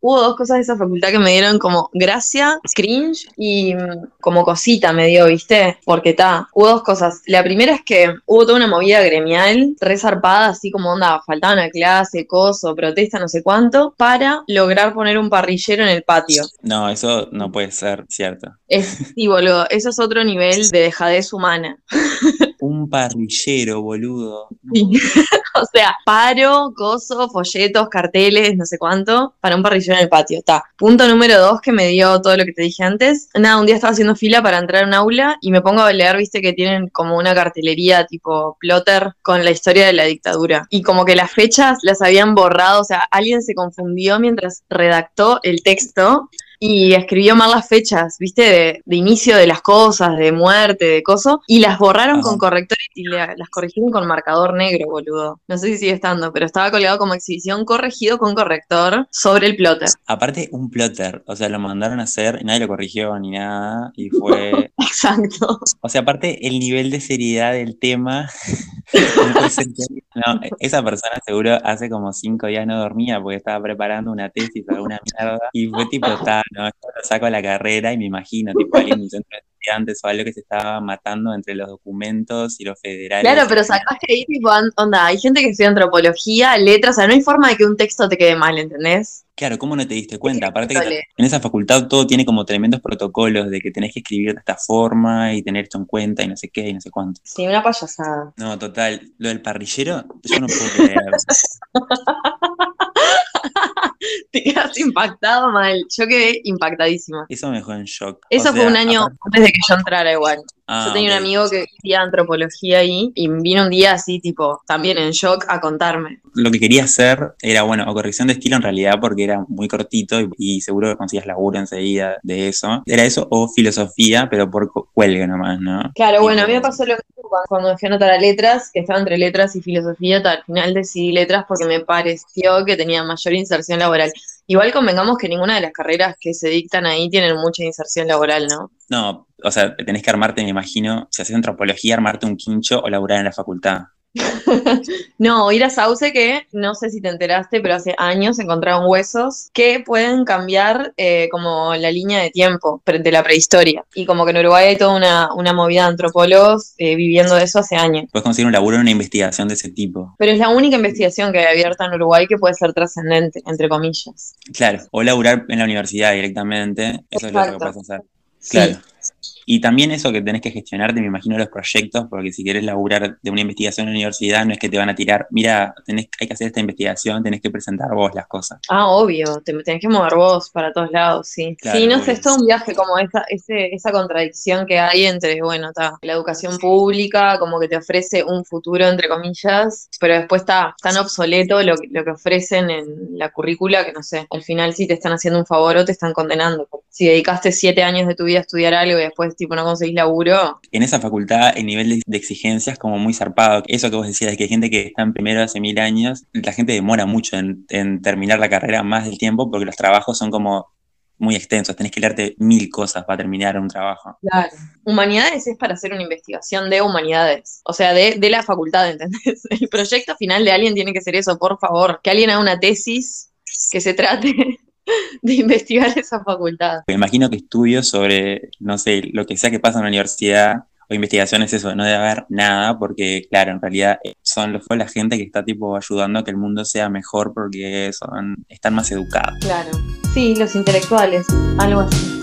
hubo dos cosas de esa facultad que me dieron como gracia, cringe y mm, como cosita me dio, ¿viste? Porque está, hubo dos cosas. La primera es que hubo toda una movida gremial, resarpada, así como onda, faltaban a clase, coso, protesta, no sé cuánto, para lograr poner un parrillero en el patio. No, eso no puede ser cierto. Es, sí, boludo, eso es otro nivel de dejadez humana. Un parrillero, boludo. Sí. o sea, paro, coso, folletos, carteles, no sé cuánto, para un parrillero en el patio. Está. Punto número dos que me dio todo lo que te dije antes. Nada, un día estaba haciendo fila para entrar a un aula y me pongo a leer, viste, que tienen como una cartelería tipo plotter con la historia de la dictadura. Y como que las fechas las habían borrado, o sea, alguien se confundió mientras redactó el texto y escribió mal las fechas, viste, de, de inicio de las cosas, de muerte, de coso, y las borraron con correctores y la- las corrigieron con marcador negro, boludo. No sé si sigue estando, pero estaba colgado como exhibición corregido con corrector sobre el plotter. Aparte, un plotter, o sea, lo mandaron a hacer y nadie lo corrigió ni nada, y fue Exacto. O sea, aparte, el nivel de seriedad del tema. no esa persona seguro hace como cinco días no dormía porque estaba preparando una tesis o alguna mierda. Y fue tipo, está, no, esto lo saco a la carrera y me imagino, tipo, alguien de un centro de estudiantes o algo que se estaba matando entre los documentos y los federales. Claro, pero sacás que ahí, tipo, onda, hay gente que estudia antropología, letras, o sea, no hay forma de que un texto te quede mal, ¿entendés? Claro, ¿cómo no te diste cuenta? Aparte que en esa facultad todo tiene como tremendos protocolos de que tenés que escribir de esta forma y tener esto en cuenta y no sé qué y no sé cuánto. Sí, una payasada. No, total. Lo del parrillero, yo no puedo creer. Te quedas impactado mal. Yo quedé impactadísima. Eso me dejó en shock. Eso O fue un año aparte- antes de que yo entrara igual. Ah, yo tenía un amigo que hacía antropología ahí y vino un día así, tipo, también en shock a contarme. Lo que quería hacer era, bueno, o corrección de estilo en realidad porque era muy cortito y, y seguro que conseguías laburo enseguida de eso. Era eso o filosofía, pero por cu- cuelgue nomás, ¿no? Claro, bueno, a mí me pasó lo mismo cuando, fui a anotar a letras, que estaba entre letras y filosofía, tal, al final decidí letras porque me pareció que tenía mayor inserción laboral. Igual convengamos que ninguna de las carreras que se dictan ahí tienen mucha inserción laboral, ¿no? No, o sea, tenés que armarte, me imagino, si haces antropología, armarte un quincho o laburar en la facultad. No, ir a Sauce que, no sé si te enteraste, pero hace años encontraron huesos que pueden cambiar eh, como la línea de tiempo de la prehistoria. Y como que en Uruguay hay toda una, una movida de antropólogos eh, viviendo de eso hace años. Puedes conseguir un laburo en una investigación de ese tipo. Pero es la única investigación que hay abierta en Uruguay que puede ser trascendente, entre comillas. Claro, o laburar en la universidad directamente, eso es lo que Exacto. puedes hacer. Sí. Y también eso que tenés que gestionarte, me imagino, los proyectos, porque si querés laburar de una investigación en la universidad, no es que te van a tirar, mira, tenés, hay que hacer esta investigación, tenés que presentar vos las cosas. Ah, obvio, te tenés que mover vos para todos lados, sí. Claro, sí, no sé, es todo un viaje como esa, ese, esa contradicción que hay entre, bueno, está, la educación pública, como que te ofrece un futuro, entre comillas, pero después está tan obsoleto lo, que- lo que ofrecen en la currícula que no sé, al final si te están haciendo un favor o te están condenando. Si dedicaste siete años de tu vida a estudiar algo y después tipo no conseguís laburo, En esa facultad el nivel de, exigencia es como muy zarpado. Eso que vos decías, de que hay gente que está en primero hace mil años, la gente demora mucho en, en terminar la carrera más del tiempo porque los trabajos son como muy extensos. Tenés que leerte mil cosas para terminar un trabajo. Claro. Humanidades es para hacer una investigación de humanidades, o sea, de, de la facultad, ¿entendés? El proyecto final de alguien tiene que ser eso, por favor, que alguien haga una tesis que se trate de investigar esa facultad. Me imagino que estudios sobre, no sé, lo que sea que pasa en la universidad o investigaciones, eso, no debe haber nada, porque claro, en realidad eh, son fue la gente que está tipo ayudando a que el mundo sea mejor porque son, están más educados. Claro. Sí, los intelectuales, algo así.